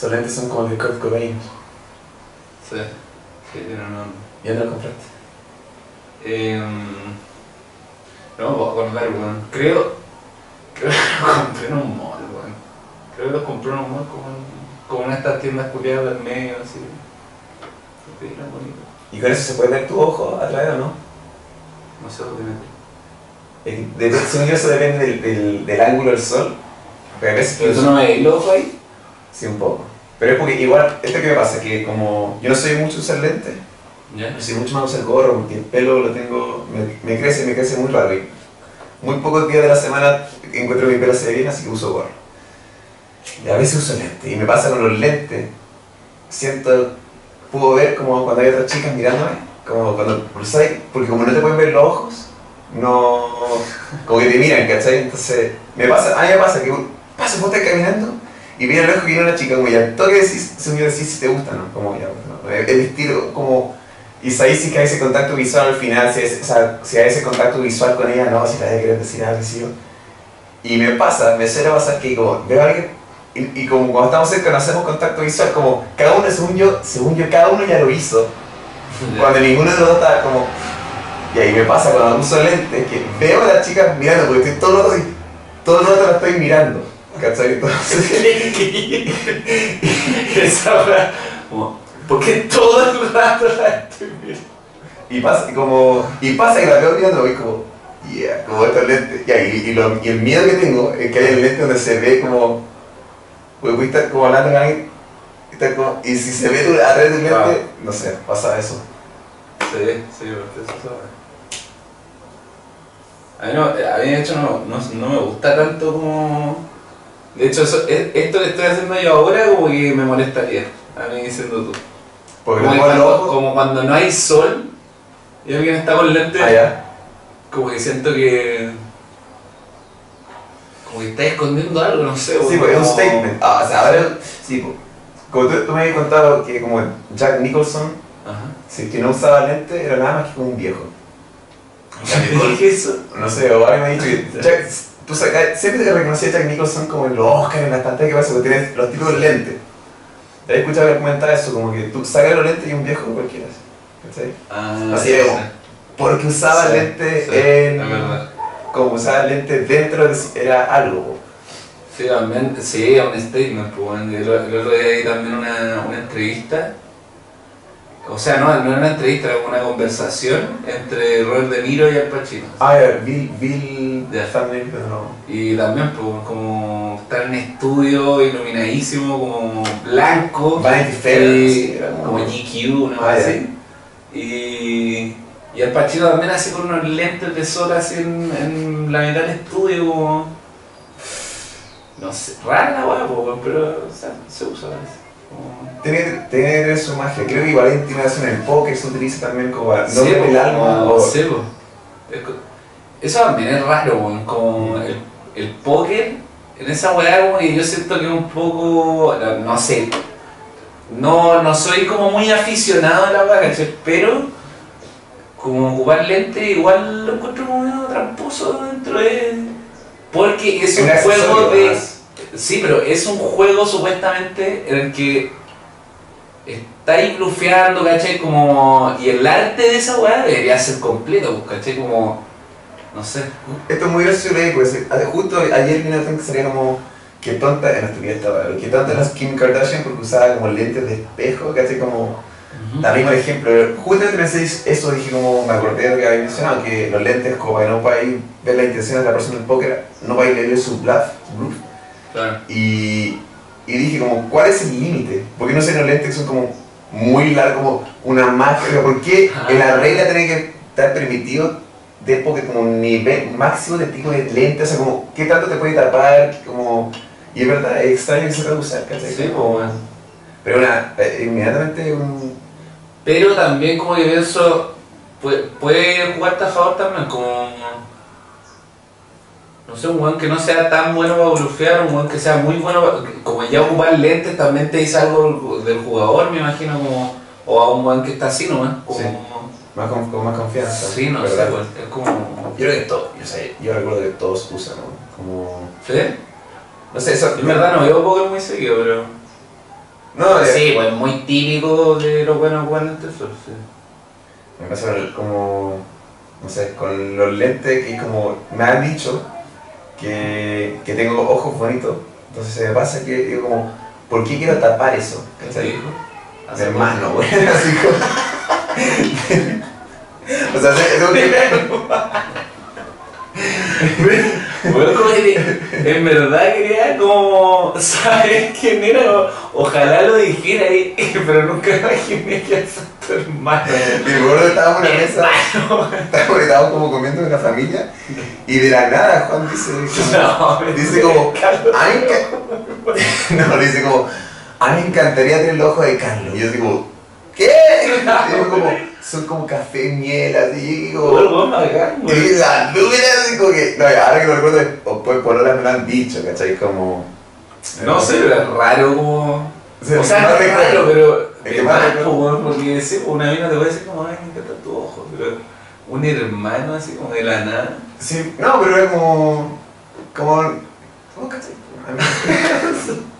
Esos lentes son como de Kurt Cobain. Sí, sí, tiene un nombre. ¿Y dónde los compraste? Eh, no me puedo acordar, weón. Creo. Creo que los compré en un mall, weón. Creo que los compré en un mall como, como estas tiendas culiadas del medio, así. ¿Y con eso se puede ver tu ojo a través o no? No sé Depende, según yo, eso depende del, del, del ángulo del sol. Pero a veces ¿Pero tú no me los ojos ahí? Sí, un poco. Pero es porque igual, esto que me pasa, que como yo no soy mucho usar lentes, yo soy mucho más usar gorro, porque el pelo lo tengo, me, me crece, me crece muy raro. Y muy pocos días de la semana encuentro que mi pelo se ve bien, así que uso gorro. Y a veces uso lentes. Y me pasa con los lentes, siento, puedo ver como cuando hay otras chicas mirándome, como cuando cruzáis, porque como no te pueden ver los ojos, no, como que te miran, ¿cachai? Entonces, me pasa, a mí me pasa que paso, vos estás caminando y viene lejos y viene una chica como ya, al toque decís, se me decís si te gusta, ¿no? Como ya, no, el el estilo, como, y ahí sí que hay ese contacto visual al final, si, es, o sea, si hay ese contacto visual con ella, no, si la de querer decir algo, sí, y me pasa, me suele pasar que como veo a alguien y, y como cuando estamos cerca no hacemos contacto visual, como cada uno, según yo, según yo, cada uno ya lo hizo, cuando ninguno de los dos está como... Y ahí me pasa cuando uso lentes que veo a las chicas mirando, porque estoy todo el rato todo el rato la estoy mirando. ¿Cachai? Entonces, Esa hora. Como, ¿Por qué todo el rato la estoy viendo? y pasa, como, y pasa que la veo mirando y como, yeah, como estos lentes. Ya, y, y, lo- y el miedo que tengo es que hay un lente donde se ve como, pues voy a estar como hablando con alguien, y, como- y si se ve tu- través del lente, Ah. no sé, pasa eso. Sí, sí, porque eso sabe. A mí, no, a mí de hecho no, no, no me gusta tanto como... De hecho, eso, es- esto que estoy haciendo yo ahora como que me molestaría, a mí diciendo tú. Porque Como, cuando, como cuando no hay sol y alguien está con lentes, Ah, ya. como que siento que... Como que está escondiendo algo, no sé. Sí, porque es un statement. Ah, o sea, ahora, sí, po. como tú, tú me habías contado que como Jack Nicholson, Ajá. si que no usaba lente, era nada más que como un viejo. ¿Qué dije eso? No sé, o alguien me ha dicho que Jack, saca- siempre te reconocí a Jack Nicholson como en los Oscars, en las pantallas que pasa, porque tienes los típicos lentes. Te he escuchado comentar eso, como que tú sacas los lentes y un viejo cualquiera. ¿Cachai? Ah, Así sí, es, sí. Porque usaba Sí, lentes sí, en. Como usaba lentes dentro de. Era algo. Sí, también, sí, un statement, pues, el, otro día también una, una entrevista, o sea, no, no era una entrevista, era una conversación entre Robert De Niro y Al Pacino. Ah, ya, Bill. Bill. Ya. Thumbnail, pero no. Y también, pues, como estar en estudio, iluminadísimo, como blanco, Vanity Fair. como- GQ, una Ah, así. Y, y Al Pacino también así con unos lentes de sol así en, en la mitad del estudio, como... No sé, rara la hueá, po, pero o sea, se usa a veces. Que tener su magia. Creo que igual intimidación en el póker, se utiliza también como para no el alma. o- Eso también es raro, weón, como el, el póker, en esa weá como yo siento que es un poco, no, no sé, no, no soy como muy aficionado a la weá, ¿cachai? Pero como ocupar lente igual lo encuentro como medio tramposo dentro de... Porque es un juego de... Sí, pero es un juego supuestamente en el que estáis blufeando, ¿cachai? Como... Y el arte de esa weá debería ser completo, pues, ¿cachai? Como... No sé. Esto es muy gracioso leí, pues eh, justo ayer vi una que salía como que tonta, en la estupidez estaba, que tonta era Kim Kardashian porque usaba como lentes de espejo, casi como la misma ejemplo. Justamente pensé eso, dije como, me acordé de lo que había mencionado, que los lentes como para no para ir ver la intención de la persona en el póker, no para ir a leer su bluff, bluff. Claro. Y, y dije como, ¿cuál es el límite? ¿Por qué no sé los lentes que son como muy largos, como una máscara? ¿Por qué en la regla tiene que estar permitido de porque como un nivel máximo de tipo de lentes? O sea, como, ¿qué tanto te puede tapar? Como, y es verdad, es extraño que se pueda usar, ¿cachai? Sí, Como- pues, Pero una, eh, inmediatamente un... Pero también como que pienso, puede, puede jugarte a favor también, como... No sé, un weón que no sea tan bueno para blufear, un weón que sea muy bueno, como ya ocupar lentes también te dice algo del jugador, me imagino, como... O a un weón que está así nomás, como... Sí. Más con, con más confianza. Sí, no sé, ¿verdad? pues, es como... Yo creo que todos, yo, sé, yo recuerdo que todos usan, ¿no? Como... ¿Sí? No sé, eso... En verdad no veo Pokémon muy seguido, pero... No, Sí, pues muy típico de los buenos guantes eso, sí. Me pasa como, no sé, con los lentes que como me han dicho que, que tengo ojos bonitos, entonces se me pasa que digo como, ¿por qué quiero tapar eso? ¿Qué te ¿Cachai? Mi hermano, güey, así como... o sea, es que... Bueno, como que en verdad quería como saber quién era, ojalá lo dijera, ahí, pero nunca imaginé que era tu hermano. Y que estábamos en una mesa, estábamos, estábamos como comiendo en una familia, y de la nada Juan dice... No, Dice como, No, dice como, a mí me encantaría tener los ojos de Carlos. Y yo digo, ¿qué? Y yo como, son como café, miel, así. Y digo, y güey. la nube así como que, no, ahora que lo recuerdo, o pues por ahora me lo han dicho, ¿cachai? Como... No sé, pero es raro como... O sea, no es raro, pero... Es que más porque sí, pues, una mina te puede decir como, ay, me encanta tu ojo, pero un hermano así como de la nada. Sí, no, pero es como... Como... ¿Cómo cachai?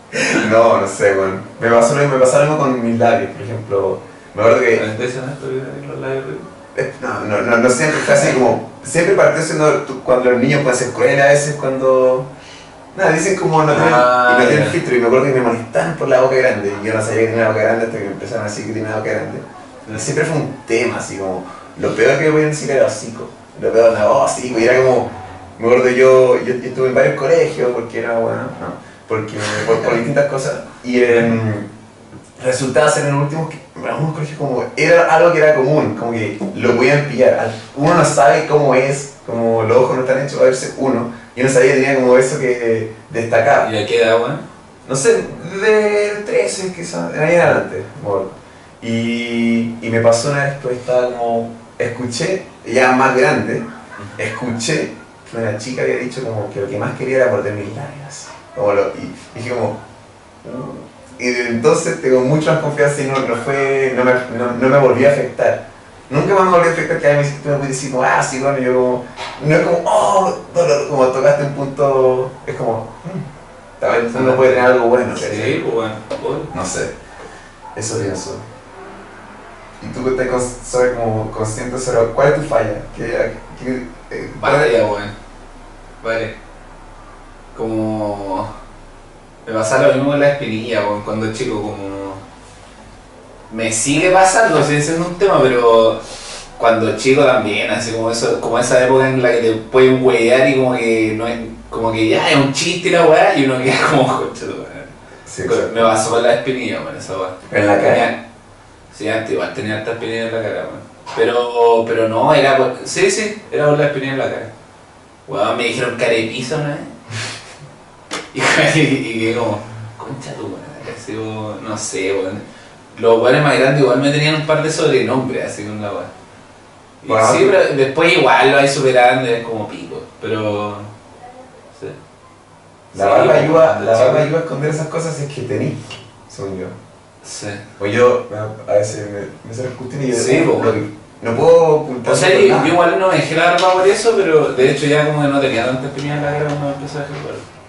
No, no sé, bueno. Me pasó me pasó mismo con mis labios, por ejemplo. Me acuerdo que. Eh, No, no, no, no siempre fue así como. Siempre partió siendo cuando los niños pueden ser crueles a veces cuando. Nada, dicen como no tienen, Ah, no tienen filtro. Y me acuerdo que me molestaban por la boca grande. Y yo no sabía que tenía la boca grande hasta que me empezaron a decir que tenía la boca grande. Y siempre fue un tema así como. Lo peor que me podían decir era hocico. Lo peor era oh, hocico. Y era como. Me acuerdo yo, yo, yo estuve en varios colegios porque era bueno, no, porque por, por distintas cosas. Y em, resultaba ser en los últimos, que- en algunos colegios como, era algo que era común, como que lo podían pillar. Uno no sabe cómo es, como los ojos no están hechos para verse uno, y uno sabía que tenía como eso que destacaba. ¿Y a qué edad, weón? No sé, de 13 quizás, de ahí en adelante. y me pasó una vez que estaba como, escuché, ya más grande, escuché que una chica había dicho como que lo que más quería era morder mis labios. Como lo, y dije como, "Uh". Y desde entonces tengo mucha más confianza y no, no fue, no me, no, no me volvió a afectar. Nunca más me volvió a afectar que dice, tú me decir como, ah, sí, bueno, yo como, no es como, oh, dolor", como tocaste un punto, es como, "Mm, tal vez uno puede tener algo bueno. Sí, pues bueno. No sé. Eso pienso. ¿Y tú que te sabes como consciente sobre cuál es tu falla? ¿Qué, qué- eh, Vale, weón. Vale. Como. Me pasa lo mismo con la espinilla, weón, cuando chico, como. Me sigue pasando, sigue siendo un tema, pero cuando chico también, así como eso, como esa época en la que te pueden huear y como que no es, como que ya es un chiste y la weá, y uno queda como madre". Sí. Me pasó con la espinilla, weón, esa weá. En la cara. Tenía- Sí, antes igual tenía harta espinilla en la cara, weón. Pero, pero no, era por... Sí, sí, era por la espinilla en la cara. Weón, me dijeron carepizo una vez. Y, que como, concha tu madre, así como, no sé, weón. Los weones más grandes igual me tenían un par de sobrenombres, así con la weá. Y Wow. Sí, pero después igual lo hay superando, es como pico, pero... Sí. La Sí, barba ayuda, la barba ayuda a esconder esas cosas es que tení, según yo. Sí. O yo, a veces me, me sale discutir y yo Sí, no, po. no, puedo ocultar O sea, yo, igual no me dejé la barba por eso, pero de hecho ya como que no tenía tanta espinilla en la cara cuando empecé a barba.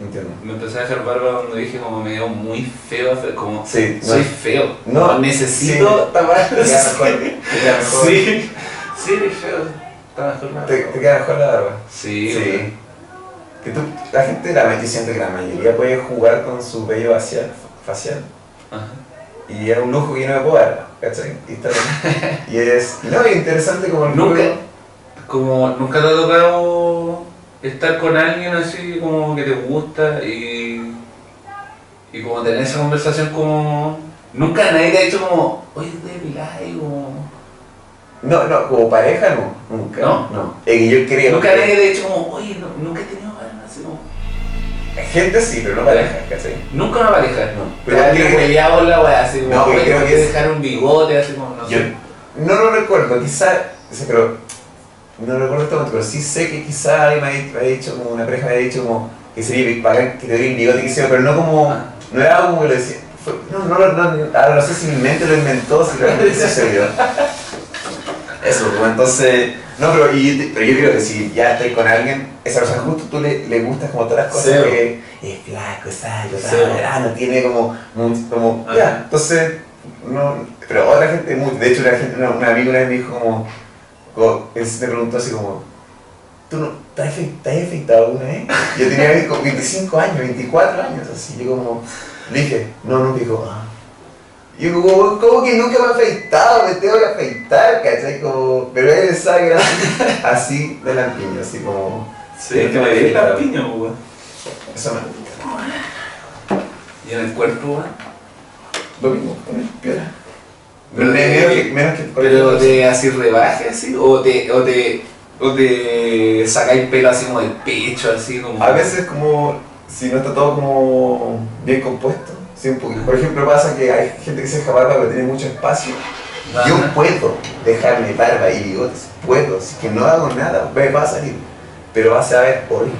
Entiendo. Me empecé a dejar barba cuando dije como me veo muy feo, fe- como Sí, no. soy feo. No, necesito sí, tapar. Te queda mejor. Te queda mejor. Sí, sí, feo. Está mejor la Te, te queda mejor la barba. Sí, Sí. Que tú, la gente, la, yo siento que la mayoría puede jugar con su vello facial, facial. Ajá. Y es un lujo que yo no me puedo dar, ¿cachai? Y, está bien. y es, no, es interesante como el Nunca, juego. como nunca te ha tocado estar con alguien así como que te gusta y, y como tener esa conversación como... Nunca nadie te ha dicho como, oye, te depilas y como... No, no, como pareja no, nunca. ¿No? No. Que yo creo Nunca que nadie te ha dicho como, oye, no- nunca he tenido ganas así como... gente sí, pero no pareja, ¿cachai? Nunca una pareja. No. Pero creo que- hueveado la weá, así como, No, creo que dejar un bigote, así como, no Yo sé. no lo recuerdo, quizá, pero no recuerdo momento, pero sí sé que quizá alguien me ha dicho, como una pareja me ha dicho como que sería bacán que te doy un bigote que sea, pero no como, Ah. no era algo como que lo decía, fue- no, no, no, no, ahora no sé si mi mente lo inventó, si realmente sucedió. Eso, pues, entonces, no, pero, y, pero yo creo que si ya estoy con alguien, esa persona justo tú le, le gustas como todas las cosas Sí. que, es flaco, es alto, tal, no tiene como, como ya, entonces, no, pero otra gente, de hecho una, gente, una, una amiga una vez me dijo como, como- él me preguntó así como, ¿tú no, te has te has alguna vez? Yo tenía como 25 años, 24 años, así, yo como, le dije, no, no, dijo, ah. Y yo como, ¿cómo que nunca me he afeitado? Me tengo que afeitar, ¿cachai? Como, pero él sabe así, así de lampiño, así como, Sí, es que me di weón. eso me Y en el cuerpo, weón. Lo mismo, también, piola. Pero Menos de- que, menos que Pero te así rebaje así, o te, o te, o te sacáis pelo así como del pecho, así como. A veces como, si no está todo como bien compuesto, sí, por ejemplo pasa que hay gente que se deja barba pero tiene mucho espacio. Yo puedo dejarme barba y bigotes, puedo, si que no hago nada, va a salir, pero va a ser horrible.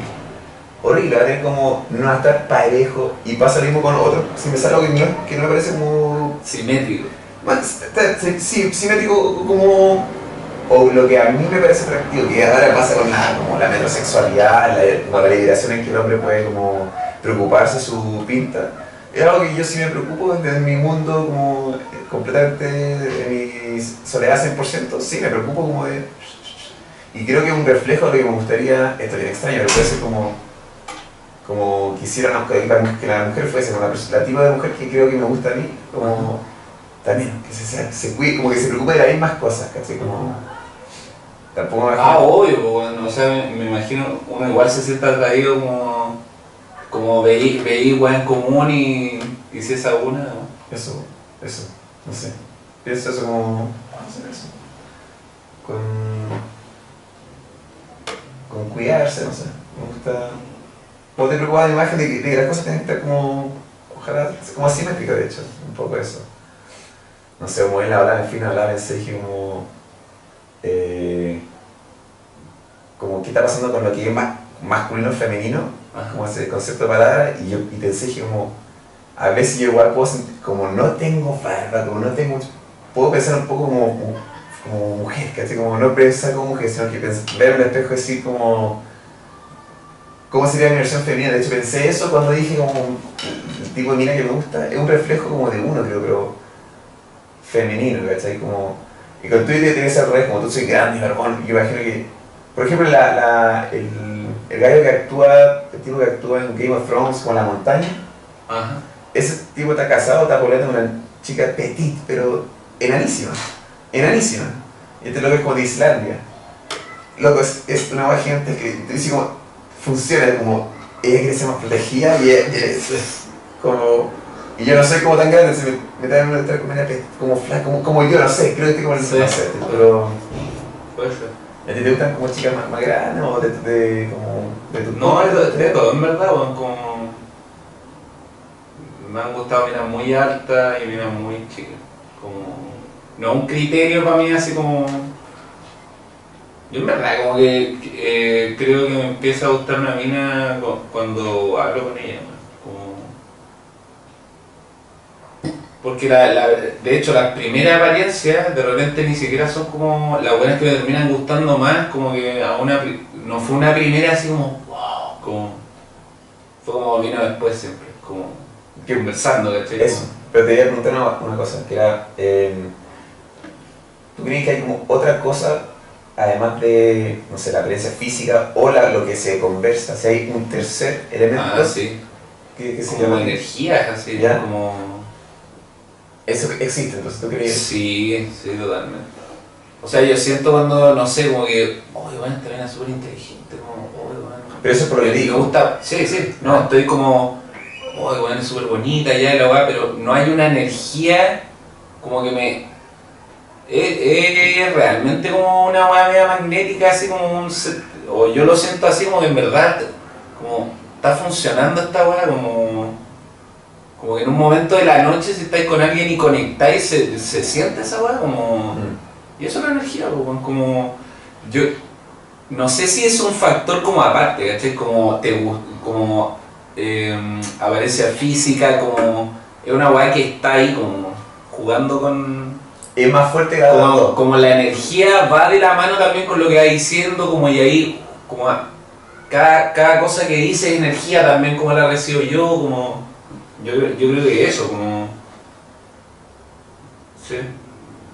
Horrible, va a tener como, no va a estar parejo y pasa lo mismo con otros, si me sale algo que no, que no me parece como Simétrico. Sí, simétrico como o lo que a mí me parece atractivo que ahora pasa con la, como la metrosexualidad la, la en que el hombre puede como preocuparse su pinta es algo que yo sí me preocupo desde mi mundo como completamente de mi soledad 100% sí me preocupo como de y creo que es un reflejo de lo que me gustaría esto es bien extraño pero puede ser como como quisiera una- que la, mujer fuese como la, pers- la tipo de mujer que creo que me gusta a mí como también, que se, se, cuide, como que se preocupe de las mismas cosas, ¿cachai? Como, tampoco me Ah, imagino- obvio, bueno, o sea, me, me imagino, uno igual se siente atraído como, como veí, veí en común y, y si esa una, ¿no? Eso, eso, no sé. Pienso eso como, no sé, eso. Con, con cuidarse, no sé. Me gusta, como te preocupa la imagen de que, de que las cosas tienen que estar como, ojalá, como asimétricas de hecho, un poco eso. No sé, como él hablaba, en fin, hablaba en dije como, eh, como qué está pasando con lo que es más masculino femenino, Ajá. como ese concepto de palabra, y yo y pensé dije como, a veces yo igual puedo sentir, como no tengo barba, como no tengo, puedo pensar un poco como, como, como mujer, ¿cachai? Como no pensar como mujer, sino que pensar, ver en el espejo decir como, ¿cómo sería mi versión femenina? De hecho pensé eso cuando dije como, el tipo de mina que me gusta, es un reflejo como de uno, creo, pero femenino, ¿cachai? Como, y con Twitter tiene ese revés, como tú soy grande barbón, yo imagino que, por ejemplo, la, la, el, el gallo que actúa, el tipo que actúa en Game of Thrones como la montaña, Ajá. ese tipo está casado, está peleando con una chica petit, pero enanísima, enanísima. Y este loco es como de Islandia. Loco, es, es una hueá gigante que te dice como, funciona como, ella quiere ser más protegida y ella es como... Y yo no soy como tan grande, se me, me traen una letra como, una pe- como flaca, como, como yo, no sé, creo que estoy como el Sí. no sé, pero... Puede ser. ¿A ti te gustan como chicas más, más grandes o de, de, como, de tu No, es de, de todo, en verdad, weón, como... Me han gustado minas muy altas y minas muy chicas. Como... No es un criterio para mí así como... Yo en verdad como que eh, creo que me empieza a gustar una mina cu- cuando hablo con ella. weón, Como... Porque la, la- de hecho las primeras apariencias de repente ni siquiera son como las buenas que me terminan gustando más, como que a una no fue una primera así como wow, como fue como vino después siempre, como conversando, ¿cachai? Eso, pero te iba a preguntar una, una cosa, que era, eh, ¿tú crees que hay como otra cosa, además de, no sé, la apariencia física o la, lo que se conversa, si hay un tercer elemento Ah, sí, que, que se como llama... energías así, ¿Ya? como Eso existe, entonces tú crees... sí, sí, totalmente. O sea, yo siento cuando, no sé, como que, oye, bueno, esta es súper inteligente, como, oye, bueno. Pero eso es por Me gusta, sí, sí, no, estoy como, oh, bueno, es súper bonita ya la weá, pero no hay una energía como que me. Es, es realmente como una weá media magnética, así como un. O yo lo siento así como que en verdad, como está funcionando esta weá, como. Como que en un momento de la noche, si estáis con alguien y conectáis, se, se siente esa weá, como. Mm. Y eso es la energía, po, weón, como yo no sé si es un factor como aparte, ¿cachai? Como te como eh, apariencia física, como es una weá que está ahí como jugando con Es más fuerte que como, como la energía va de la mano también con lo que va diciendo, como y ahí como cada, cada cosa que dice es energía también como la recibo yo, como yo, yo creo que eso, como sí.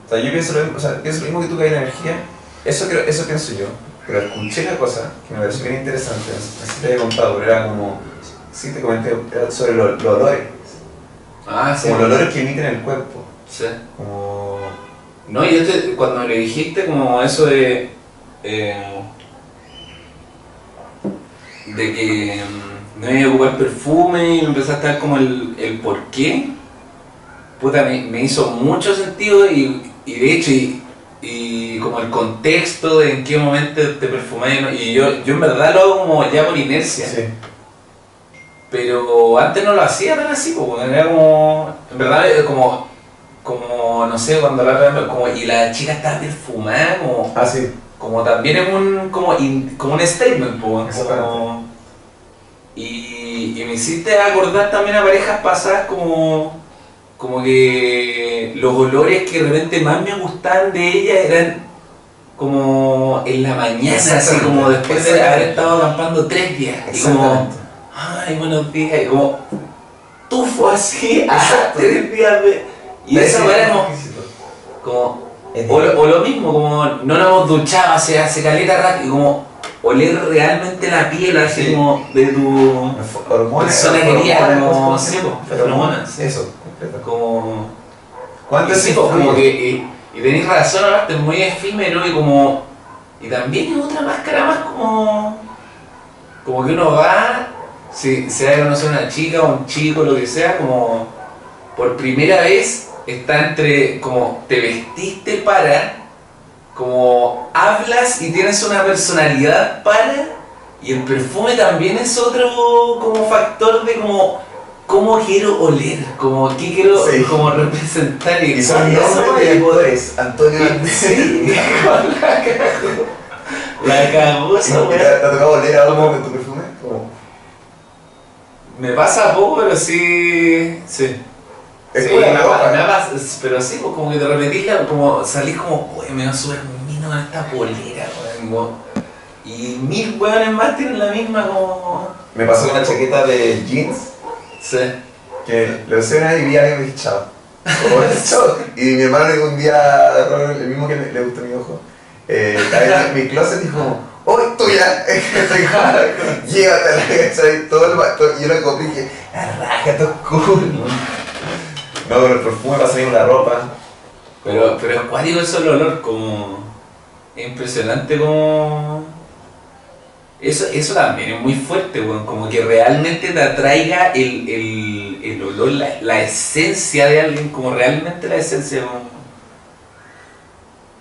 O sea, yo pienso lo mismo, o sea, pienso lo mismo que tú que hay energía, eso, creo, eso pienso yo, pero escuché una cosa que me pareció bien interesante, si te había contado, pero era como, sí te comenté, era sobre lo- los olores, Ah, sí. como los olores que emiten el cuerpo, Sí. como... No, y yo te- cuando le dijiste como eso de. eh, de que no iba a ocupar perfume y me empezaste a dar como el, el por qué, puta, me, me hizo mucho sentido y, y de hecho, y, y como el contexto de en qué momento te perfumé, y yo, yo en verdad lo hago como ya por inercia. Sí. Pero antes no lo hacía tan así, pues, era como. En verdad, era como. Como, no sé, cuando la como Y la chica estaba perfumada, como. Ah, sí. Como también es un. Como, in- como un statement, pues. Como. Y, y me hiciste acordar también a parejas pasadas, como. Como que los olores que de repente más me gustaban de ella eran como en la mañana, así como después de haber estado acampando tres días. Y como, ay, buenos días, y como tufo así, a tres días de... Y esa Ese weá es como, o lo mismo, como no nos hemos duchado hace, hace caleta rato y como oler realmente la piel así Sí. como de tu... Hormonas. Persona hormonas, como- sí. Eso, completo. como... ¿Cuánto es como que, y, y tenéis razón, aparte es muy efímero y como. Y también es otra máscara más como. Como que uno va, si se va a conocer una chica o un chico, lo que sea, como. Por primera vez está entre. Como te vestiste para. Como hablas y tienes una personalidad para. Y el perfume también es otro como factor de como. ¿Cómo quiero oler? Como, ¿Qué quiero Sí. como representar? Y son nombres de actores. Antonio Sí, la cagó. La cagó ¿Y esa no- ¿Te ha tocado oler algo con tu perfume? Como- Me pasa poco, pero sí. Sí. Es Sí, me pero sí, pues como que te repetís, la- como salís como, me va a subir mino con esta polera, weón. Y mil weones más tienen la misma como. Me pasó una chaqueta de jeans Sí. que le usé una vez y vi a alguien dije chao. Como, chao. Y mi hermano le dijo un día, el mismo que le, le gusta a mi ojo, eh, en mi closet y dijo, ¡Oh, es tuya! Llévatela, ¿cachai? Todo el, todo, yo lo compré y dije, ¡La raja, cool! No, pero el perfume bien con la ropa. Pero, pero es cuático eso el olor, como. Es impresionante como. Eso, eso también es muy fuerte, weón. Como que realmente te atraiga el, el, el olor, la, la esencia de alguien, como realmente la esencia.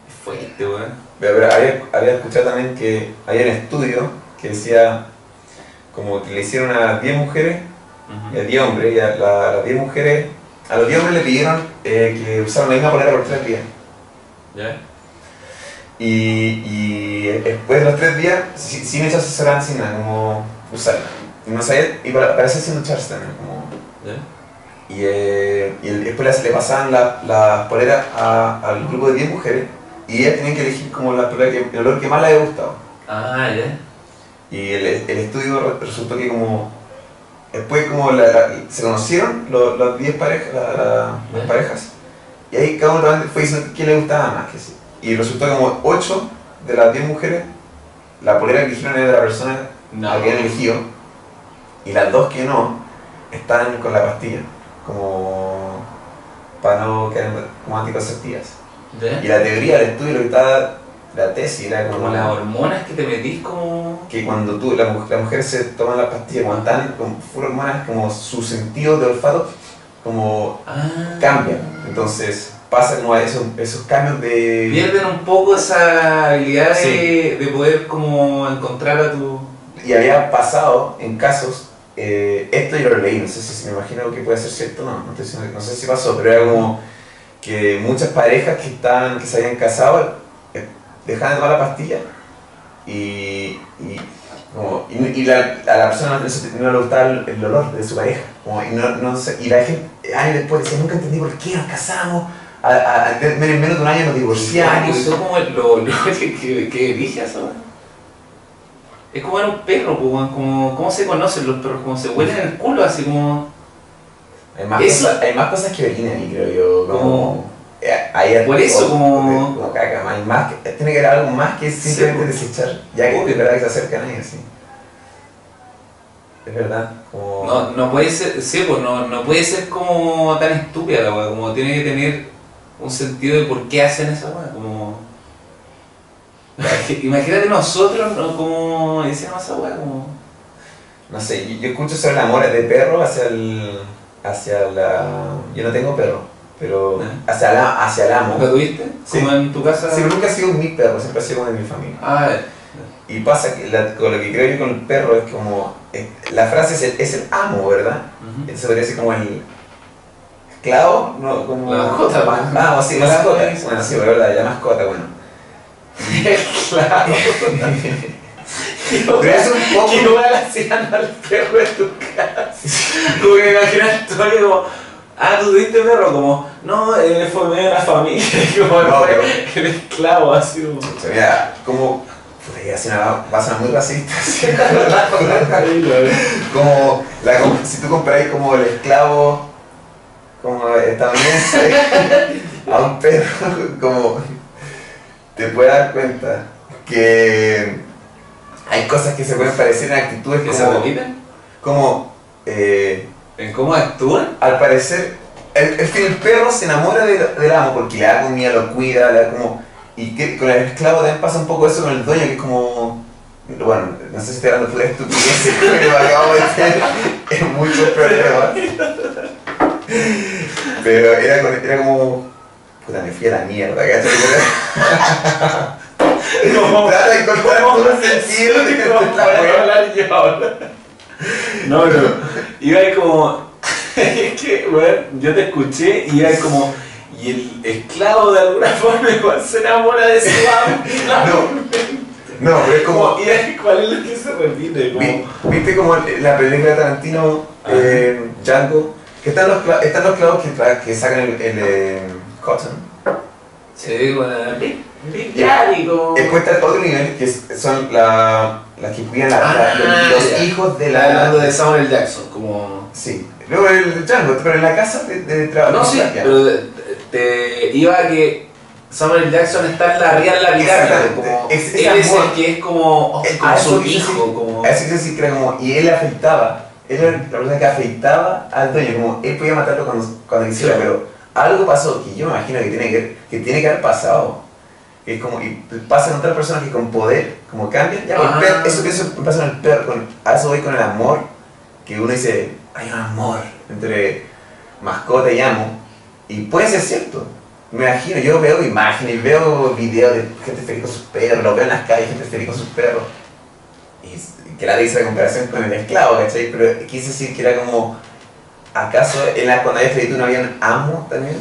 Es fuerte, weón. Pero, pero había, había escuchado también que había un estudio que decía como que le hicieron a 10 mujeres y a 10 hombres, y a las 10 mujeres, a los 10 hombres le pidieron eh, que usaran la misma polera por 3 días. ¿Ya? Y, y después de los 3 días, si- sin echarse asesoraban sin nada, como usarla. Y no sabía, y para, para eso sin ducharse también, como... ¿Ya? Y, eh, y después le pasaban las la poleras al grupo de 10 mujeres y ellas tenían que elegir como la polera que, el olor que más les había gustado. Ah, ya. Y el, el estudio re- resultó que como después como la- la- se conocieron lo- las 10 parejas, la- la- las parejas y ahí cada uno fue diciendo quién le gustaba más. Que sí. Y resultó como 8 de las 10 mujeres, la polera que eligieron era de la persona No. a la que habían elegido y las dos que no estaban con la pastilla, como para no quedar como anticonceptivas. ¿Ya? Y la teoría del estudio, lo que estaba, la tesis era como Como las hormonas que te metís como. que cuando tú, la, las mujeres se toman las pastillas, cuando están con full hormonas, como su sentido de olfato, como Ah. cambian. Entonces pasa como a esos, esos cambios de... Pierden un poco esa habilidad de, Sí. de poder como encontrar a tu... Y había pasado en casos, eh, esto yo lo leí, no sé si me imagino que puede ser cierto, no, no, estoy no sé si pasó, pero era como que muchas parejas que, estaban, que se habían casado dejaban de tomar la pastilla y, y, como, y, y la, a la persona no, le gustaba el, el olor de su pareja. Como, y, no, no sé- y la gente años después decía, nunca entendí por qué nos casamos, a, a, a- en menos de un año nos divorciamos. Eso como lo, lo que, que, que elige eso. Es como ver un perro, pues, como, ¿cómo se conocen los perros? Como se huelen el culo, así como... Hay más, Eso- cosas, hay más cosas que orinan ahí, creo yo. Como, Como- hay Por eso, como- caca, hay más que- tiene que haber algo más que Sí, simplemente pues. desechar. Ya que de verdad que se acercan ahí así. Es verdad. Como... No, no puede ser, sí, pues, no, no puede ser como tan estúpida la weá, como tiene que tener un sentido de por qué hacen esa weá, como... Imagínate nosotros, ¿no? como hicimos esa weá, como... No sé, yo, yo escucho sobre el amor de perro hacia el. hacia la. Yo no tengo perro, pero. ¿Eh? hacia, la, hacia el amo. ¿Nunca tuviste? Sí. Como en tu casa... Sí, pero nunca ha sido mi perro, siempre ha sido uno de mi familia. Ah, Y pasa que la- con lo que creo yo con el perro es como. eh, la frase es el, es el amo, ¿verdad? ujú. Entonces podría ser como el. esclavo, ¿no? Como. La mascota, pues. Ah, sí, La mascota. mascota. Bueno, sí, verdad, la mascota, bueno. claro. Pero es un poco. ¿Qué lugar hacían al perro en tu casa? Como que imaginas todo como, ah, tú tuviste perro, como, no, eh, fue medio de la familia, como No, fue pero- el esclavo, así como. Mira, como. Puta, ya hace una va a sonar muy racista. así. como la, si tú comparáis como el esclavo como estadounidense a un perro como te puedes dar cuenta que hay cosas que se pueden parecer en actitudes ¿Que se como, repiten? como eh, ¿En cómo actúan? al parecer el, es que el perro se enamora del, del amo porque le da comida, lo cuida, le da como y que con el esclavo también pasa un poco eso con el dueño que es como bueno, no sé si estoy hablando de estupidez pero me acabo de meter en muchos problemas pero era, con- era como puta me fui a la mierda ¿cachai? Trata de encontrar el sentido de que No, esta No, no. Iba ahí como. Es que, weón, yo te escuché y iba ahí como. Y el esclavo de alguna forma igual se enamora de su amo. no, no, pero es como Como, y ¿cuál es lo que se repite? Como, ¿Viste como la película de Tarantino, eh, Django? Que están los, están los clavos que, que sacan el, el, eh, cotton. Sí, bueno, Big, Big. Daddy, como. Después está el otro nivel, que son la, las que cuidan la- la- Ah, los, los ya. hijos de la... hablando de Samuel Jackson, como. Sí. Luego el Django, pero en la casa de, de trabajo. No, sí, ya. pero te iba a que Samuel Jackson está en la arriba de la pirámide, como Es- él es el que es como, oh, como a su hijo, como A eso quiere decir que era como, y él afeitaba, él era la persona que afeitaba al dueño, como él podía matarlo cuando, cuando quisiera, Claro. pero algo pasó que yo me imagino que tiene que, que tiene que haber pasado. Es como, y pasa en otras personas que con poder, como cambian, ya, Ah. perro- eso que eso pasa en el perro, con, a eso voy con el amor, que uno dice, hay un amor entre mascota y amo, y puede ser cierto. Me imagino, yo veo imágenes, veo videos de gente feliz con sus perros, lo veo en las calles, gente feliz con sus perros. Y que la dice la comparación con el esclavo, ¿cachai? Pero quise decir que era como, ¿acaso en la, cuando había esclavitud no había un amo también?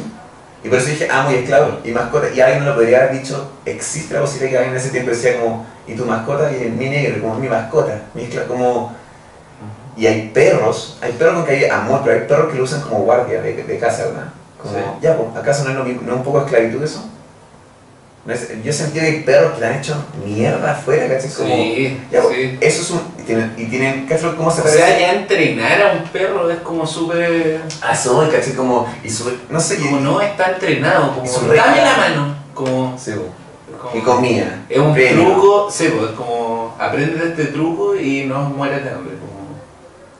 Y por eso dije amo y esclavo y mascota. Y alguien no lo podría haber dicho, existe la posibilidad que alguien en ese tiempo decía como, ¿y tu mascota? Y mi negro, como mi mascota, mi esclavo, como... Y hay perros, hay perros con que hay amor, pero hay perros que lo usan como guardia de, de casa, ¿verdad? Como, Sí. ya, pues, ¿acaso no es, lo mismo, no es un poco esclavitud eso? Yo sentí que hay perros que le han hecho mierda afuera, ¿cachai? Como, sí, ya, pues, sí. eso es un... Y tienen, y tienen ¿cachai? ¿Cómo se O sea, ya entrenar a un perro es como súper... Ah, soy, ¿cachai? Como... Y su, no sé, Como y, no está entrenado, como dame la mano, como... sí, como- y comía. Es un premio. truco, sí, es como aprende este truco y no mueres de hambre. Como...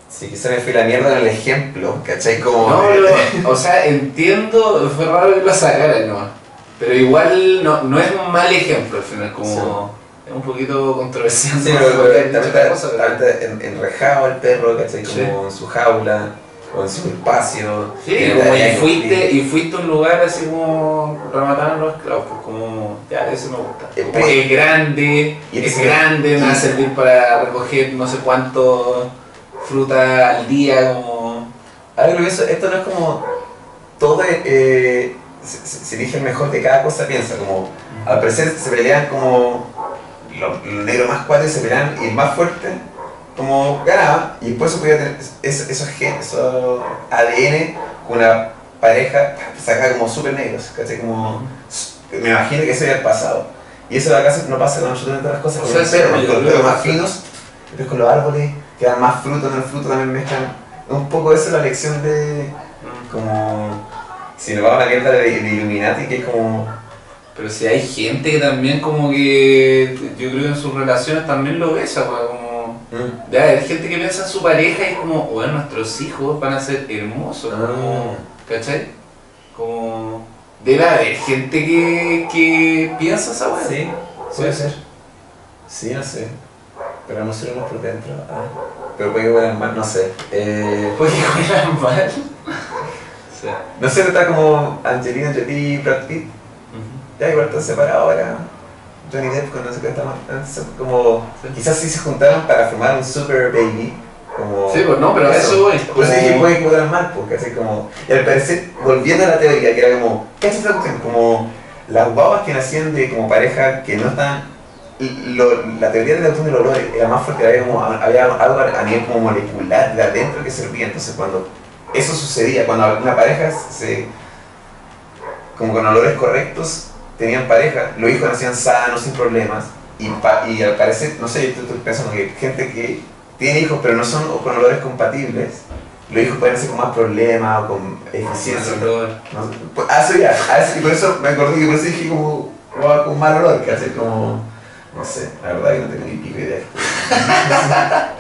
Sí, que se me fue la mierda en el ejemplo, ¿cachai? Como... No, pero, o sea, entiendo, fue raro que lo sacaran nomás. Pero igual no, no es un mal ejemplo al final, como es un poquito controversial. Sí, pero, pero también está, cosa, pero- está en- enrejado el perro, ¿cachai? Como Sí. en su jaula, o en su espacio. Sí, como y fuiste, y fuiste a un lugar así como remataron los esclavos, pues como, ya, eso me gusta. Eh, Como que es grande, y es grande, me va a servir para recoger no sé cuánto fruta al día, como... Que lo pienso, esto no es como todo eh, se, se- se elige el mejor de cada cosa, piensa, como al parecer se pelean como los negros más cuates se pelean y el más fuerte como ganaba y después se podía tener esos, esos, esos ADN con una pareja saca como súper negros, ¿cachai? Como, me imagino que eso ya el pasado. Y eso acá no pasa con absolutamente todas las cosas, con los perros, con los más finos Después con los árboles, que dan más fruto, en el fruto también mezclan. Un poco eso es la lección de. como. Si nos vamos a la mierda de, de Illuminati, que es como. Pero si hay gente que también como que yo creo que en sus relaciones también lo besa, pues, como... mm, Ya, hay gente que piensa en su pareja y es como, bueno, nuestros hijos van a ser hermosos, como, ¿cachai? Como... Debe haber gente que, que piensa esa weá. Sí, puede ser. Sí, no sé. Pero no sé por dentro. Ah. Pero puede que huelan mal, no sé. Eh, Porque juegan mal. O sea, no sé, está como Angelina Jolie y Brad Pitt. Ya igual están separados ahora. Johnny Depp con no sé qué está mal. Entonces, Como, Sí. quizás sí se juntaron para formar un super baby. Como, Sí, pues no, pero eso voy. Por eso dije, como- puede que huelan mal, porque así como. Y al parecer, volviendo a la teoría, que era como. ¿Qué es esta cuestión? Como las guaguas que nacían de como pareja que no están. lo- la teoría de la cuestión del olor era más fuerte, había, como, había algo a nivel como molecular de adentro que servía. Entonces, cuando eso sucedía, cuando una pareja se. como con olores correctos, tenían pareja, los hijos nacían sanos, sin problemas. Y, pa- y al parecer, no sé, yo estoy pensando que gente que tiene hijos pero no son con olores compatibles, los hijos pueden ser con más problemas o con eficiencia. Ese olor. No pues, ah, eso ya, ah, sí, por eso me acordé que por eso dije como, guau, con mal olor, que hace como, no sé, la verdad que no tengo ni pico idea.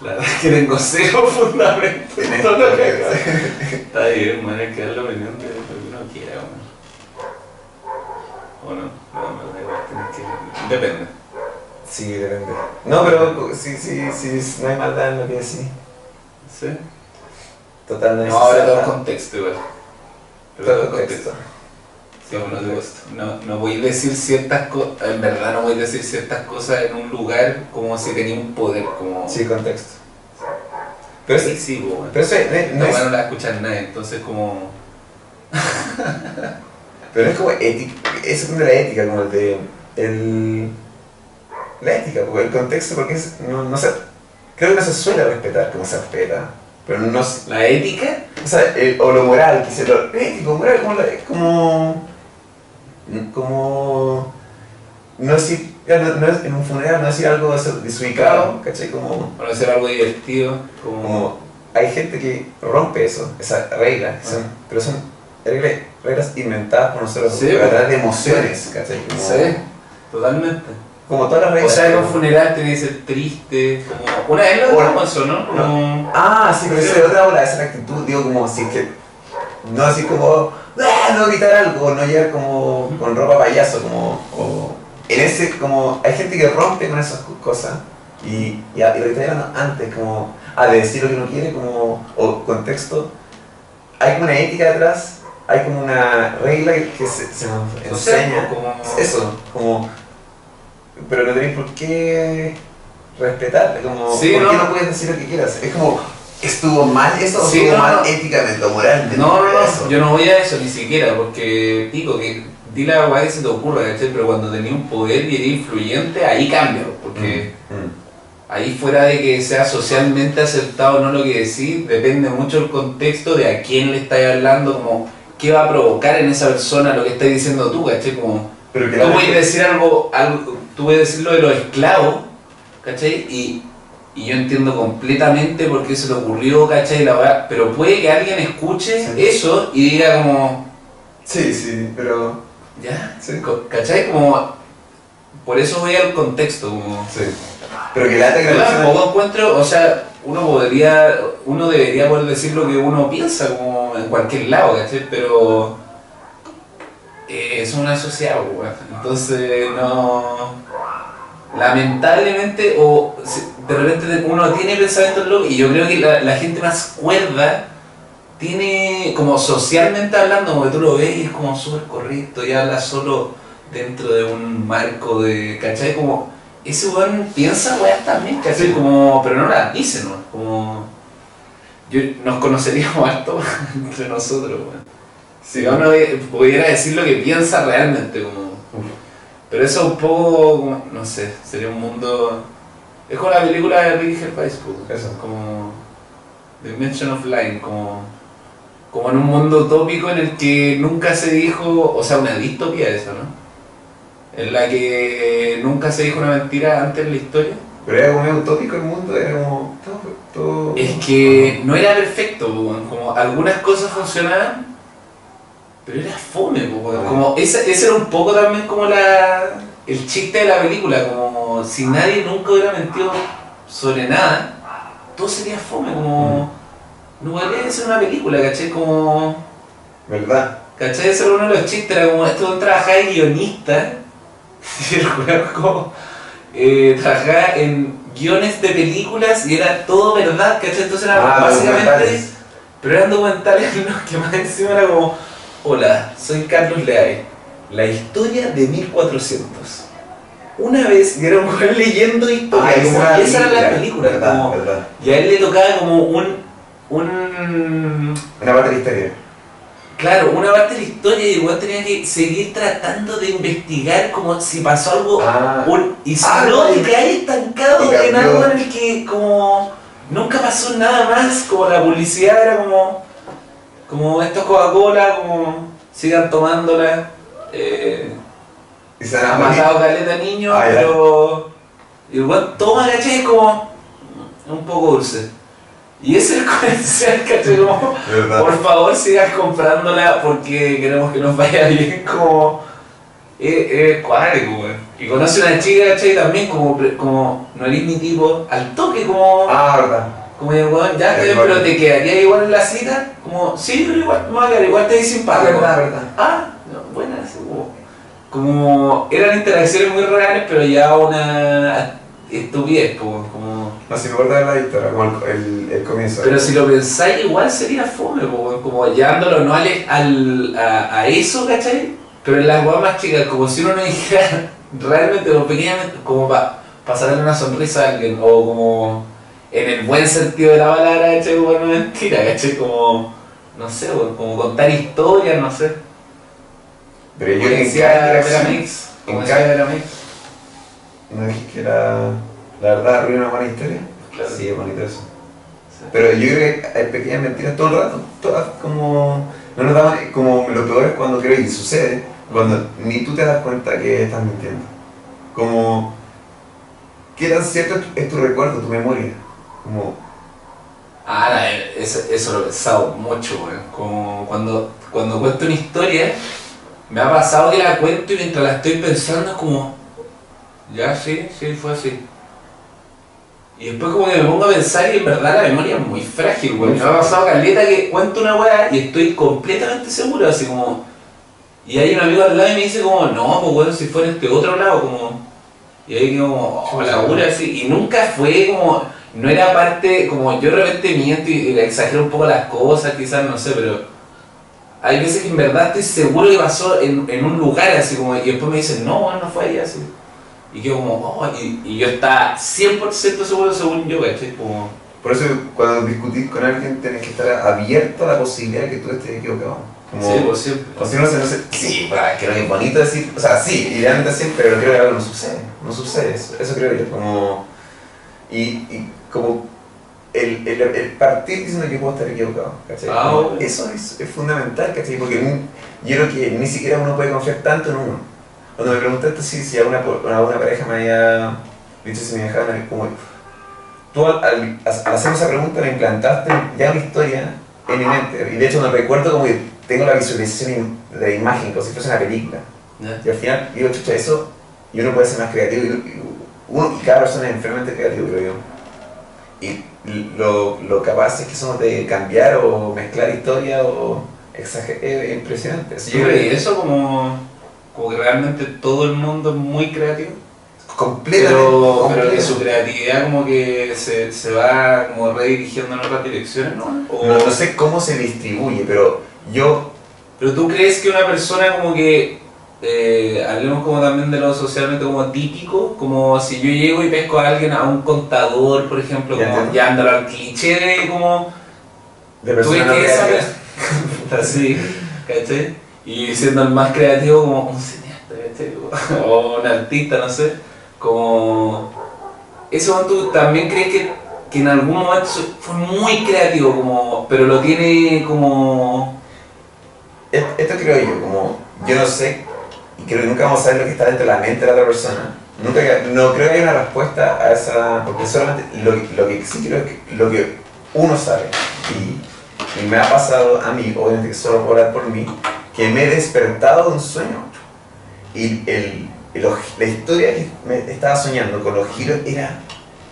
La verdad es que tengo cero fundamento. Está bien, man, hay que dar la opinión de lo que uno quiera, man. ¿O no? Depende. Sí, depende. No, pero sí, sí, sí, no hay maldad en lo que decís. ¿Sí? Total, no hay No, ahora todo el contexto igual. Pero Todo el contexto. Sí, no, no voy a decir ciertas cosas, en verdad no voy a decir ciertas cosas en un lugar como si tenía un poder, como... Sí, contexto. Pero sí, es, sí, bueno. pero eso no, No, es, no la escuchar nadie, entonces como... pero es como ética, es como de la ética, como el de, el, la ética, porque el contexto, porque es, no, no se, creo que no se suele respetar como se respeta, pero no, ¿La ética? o sea, el- o lo moral, que se lo ético, moral, como, la- es como, como, no decir, no, no es, en un funeral no decir algo des- desubicado, ¿cachai? Como, Para hacer algo divertido, como... como hay gente que rompe eso, esa regla, son- pero son reglas, reglas inventadas por nosotros Sí, para pues. emociones, ¿cachai? Como, Sí, totalmente. como todas las O reglas. sea, en un funeral tiene que ser triste, como... Una vez lo hablamos ¿no? Como... Ah, sí, pero eso es otra ola, esa es la actitud, digo, como si es que. No así como. "Ah, No gritar algo, o no llegar como con ropa payaso, como. o- en ese, como. Hay gente que rompe con esas co- cosas. Y, y, y lo que hablando antes, como. A de decir lo que uno quiere, como. O contexto. Hay como una ética detrás, hay como una regla que se, se nos enseña. como... Eso, como. Pero no tenéis por qué respetarle, como. Sí, ¿Por qué no. puedes decir lo que quieras? Es como. ¿Estuvo mal eso o estuvo no, mal no. éticamente o moralmente? No, no, no, yo no voy a eso ni siquiera, porque digo que di la weá que se te ocurra, ¿cachai? Pero cuando tenía un poder y era influyente, ahí cambia, porque Mm. ahí fuera de que sea socialmente aceptado o no lo que decís, depende mucho el contexto de a quién le estáis hablando, como qué va a provocar en esa persona lo que estás diciendo tú, ¿cachai? Como Pero que tú puedes decir algo, algo tú puedes decir lo de los esclavos, ¿cachai? Y, y yo entiendo completamente por qué se le ocurrió, ¿cachai? La pero puede que alguien escuche Sí. eso y diga como, Sí, sí, pero. ¿ya? Sí. ¿Cachai? Como, por eso voy al contexto, como... Sí. Pero que la que la tampoco encuentro, o sea, uno podría, uno debería poder decir lo que uno piensa como en cualquier lado, ¿cachai? Pero eh, es una sociedad, weón. Entonces no. Lamentablemente, o de repente uno tiene pensamientos locos, y yo creo que la, la gente más cuerda tiene, como socialmente hablando, como que tú lo ves y es como súper correcto y habla solo dentro de un marco de, ¿cachai? Como ese weón piensa weas también, ¿cachai? Sí. Como, pero no las dice, ¿no? Como, yo, nos conoceríamos harto entre nosotros, weón. Si uno pudiera decir lo que piensa realmente, como... Pero eso un poco, no sé, sería un mundo... Es como la película de Ricky Gervais, po, Eso. como Dimension of Line, como, como en un mundo utópico en el que nunca se dijo, o sea, una distopía eso, ¿no? En la que nunca se dijo una mentira antes en la historia. Pero era como medio utópico el mundo, era como todo... todo Es que no era perfecto, como algunas cosas funcionaban, pero era fome, como ese, ese era un poco también como la el chiste de la película, como si nadie nunca hubiera mentido sobre nada, todo sería fome, como no podría ser una película, ¿cachai? Como, ¿Verdad? ¿cachai? Ese era uno de los chistes, era como esto trabajaba de guionista, el como eh, trabajaba en guiones de películas y era todo verdad, ¿cachai? Entonces era Ah, básicamente... Pero eran documentales ¿no? que más encima era como, hola, soy Carlos Leay, la historia de 1400. Una vez, y era un weón leyendo historia, Ah, como, y esa era la película, ¿Verdad? como- ¿Verdad? y a él le tocaba como un, un, Una parte de historia. Claro, una parte de la historia y weón tenía que seguir tratando de investigar como si pasó algo, Ah. un- y si Ah, no, y- te caes estancado en algo en el que como nunca pasó nada más, como la publicidad era como, como esto es Coca-Cola, como sigan tomándola, eh, Y se ha van a morir. matado caleta niños, Ah, pero weón toma, ¿cachai? Es como un poco dulce. Y ese es el comercial, ¿cachai? Como, ¿Verdad? por favor sigas comprándola porque queremos que nos vaya bien como eh, cuadrico, weón. Y conoce una chica, ¿cachai? También como, como no eres mi tipo, al toque como, Ah, verdad. como weón, ya Igual. pero te quedaría igual en la cita, como, sí, pero igual, me voy a quedar, igual te di simpático. verdad. Ah, no, buenas, como, como eran interacciones muy reales, pero ya una estupidez, como No, si me acuerdo de la historia, como el, el, el comienzo. pero si lo pensáis, igual sería fome, po, como llevándolo no al, al- a, a eso, ¿cachai? Pero en las guas más chicas, como si uno no dijera realmente o pequeñamente, como para pasarle una sonrisa a alguien, o como en el buen sentido de la palabra, ¿cachai? Como no mentira, ¿cachai? Como, no sé, po, como contar historias, no sé. Pero yo en cada en cada- Mix, ¿No dije que era la verdad arruina una buena historia? Claro. Sí, es bonito eso. Sí. Pero yo creo que hay pequeñas mentiras todo el rato, todas como... No nos daban, como lo peor es cuando creo que sucede, cuando ni tú te das cuenta que estás mintiendo. Como... ¿Qué tan cierto es tu, es tu recuerdo, tu memoria? Como... Ah, eso, eso lo he pensado mucho, weón. Como cuando, cuando cuento una historia, me ha pasado que la cuento y mientras la estoy pensando es como, ya sí, sí, fue así. Y después como que me pongo a pensar y en verdad la memoria es muy frágil, weón. Me ha pasado caleta que cuento una weá y estoy completamente seguro, así como... Y hay un amigo al lado y me dice como, no, pues weón, si fuera este otro lado, como... Y ahí como, oh, la así. Y nunca fue como no era parte, como yo de repente miento y, y le exagero un poco las cosas, quizás, no sé, pero hay veces que en verdad estoy seguro que pasó en, en un lugar así como, y después me dicen, no, bueno, no fue ahí así. Y yo como, oh, y, y yo estaba 100% seguro según yo, ¿cachai? Como, Por eso cuando discutís con alguien tienes que estar abierto a la posibilidad de que tú estés equivocado. Como, sí, pues siempre. O si no se, no se, sí, bah, que no es bonito decir, o sea, sí, idealmente sí, pero creo que algo no sucede, no sucede, eso, eso creo yo, como, y, y como el, el, el partir diciendo que puedo estar equivocado, ¿cachai? Ah, bueno. Eso es, es fundamental, ¿cachai? Porque yo creo que ni siquiera uno puede confiar tanto en uno. Cuando me preguntaste si, si a una, a una pareja me había dicho si me dejaban, como, tú al, al, hacer esa pregunta me implantaste ya una historia en mi mente, y de hecho me recuerdo como que tengo la visualización de la imagen, como si fuese una película. ¿ya? Y al final digo, chucha, eso, y uno puede ser más creativo, y, uno, y cada persona es enfermamente creativo, creo yo. Y lo, lo capaz es que somos de cambiar o mezclar historia o exagerar, es impresionante. Así Yo creo que eso como, como que realmente todo el mundo es muy creativo. completamente. Pero, pero que completo. su creatividad como que se, se va como redirigiendo en otras direcciones, ¿no? O- no, no sé cómo se distribuye, pero yo, Pero tú crees que una persona como que, eh, hablemos como también de lo socialmente como típico, como si yo llego y pesco a alguien, a un contador, por ejemplo, Ya como andar al cliché de como, de persona no esa así, ¿cachai? Y siendo el más creativo como un cineasta, ¿cachai? O un artista, no sé, como, eso tú también crees que, que en algún momento fue muy creativo, como, pero lo tiene como... Esto creo yo, como yo no sé, y creo que nunca vamos a saber lo que está dentro de la mente de la otra persona, Nunca, no creo que haya una respuesta a esa, porque solamente lo, lo que sí creo que lo que uno sabe, y, y me ha pasado a mí, obviamente que solo por por mí, que me he despertado de un sueño. Y el, el- la historia que me estaba soñando con los giros era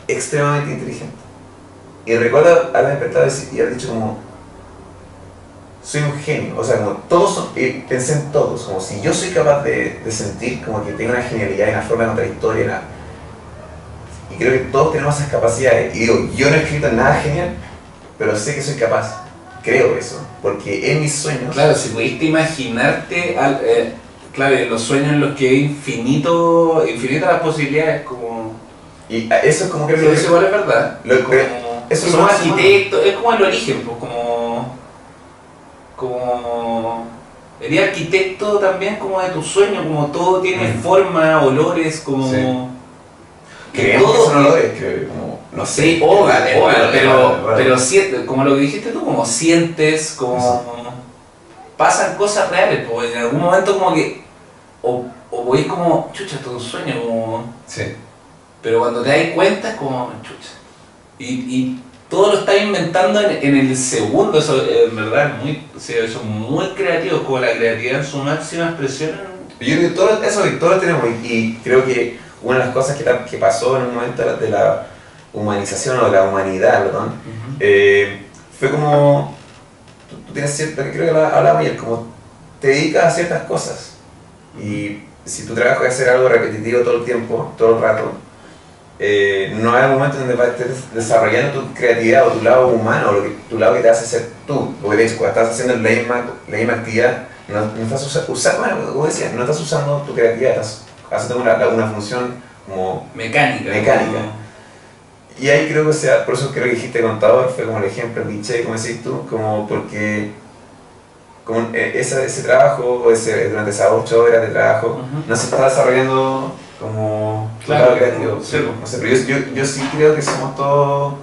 extremadamente inteligente. Y recuerdo haber despertado y haber dicho como, soy un genio, o sea, como todos son, pensé en todos, como si yo soy capaz de, sentir como que tengo una genialidad y una forma de contar historia, y creo que todos tenemos esas capacidades, y digo, yo no he escrito nada genial, pero sé que soy capaz, creo eso, porque en mis sueños, Claro, si pudiste imaginarte, al- eh, claro, en los sueños en los que hay infinito, infinitas las posibilidades, como... y eso es como que lo eso igual es verdad. Lo- Como- pero eso humano. arquitectos, es como el origen, pues como... Como... Eres arquitecto también como de tu sueño, como todo tiene Mm. forma, olores, como... Sí. que creemos que todo- son olores, que como, no sé, vale, pero, pero siente- como lo que dijiste tú, como sientes, como pasan cosas reales, pues en algún momento como que, o, o veis como, chucha, esto es un sueño, como, Sí. pero cuando te das cuenta es como, chucha. Y, y todo lo estás inventando en, en el segundo, eso en verdad es muy, o sea, son muy creativos, como la creatividad en su máxima expresión. Yo creo que todo eso todos lo tenemos y, y creo que una de las cosas que, que pasó en un momento de la humanización o de la humanidad, perdón, eh, fue como, tú, tú tienes cierta, creo que la- hablaba ayer, como te dedicas a ciertas cosas y si tu trabajo es hacer algo repetitivo todo el tiempo, todo el rato, eh, no hay un momento donde estés desarrollando tu creatividad o tu lado humano, o lo que, tu lado que te hace ser tú. Porque de hecho, cuando estás haciendo la misma, la misma actividad, no, no estás usa- usando, bueno, como decía, no estás usando tu creatividad, estás haciendo una, una función como Mecánica. Mecánica. como- y ahí creo que sea, por eso creo que dijiste contador, fue como el ejemplo, cliché, como decís tú, como porque como eh, ese, ese trabajo, ese, durante esas ocho horas de trabajo, Ujú. no se está desarrollando como Claro, creativo. sí. No sé, pero yo, yo, yo sí creo que somos todos,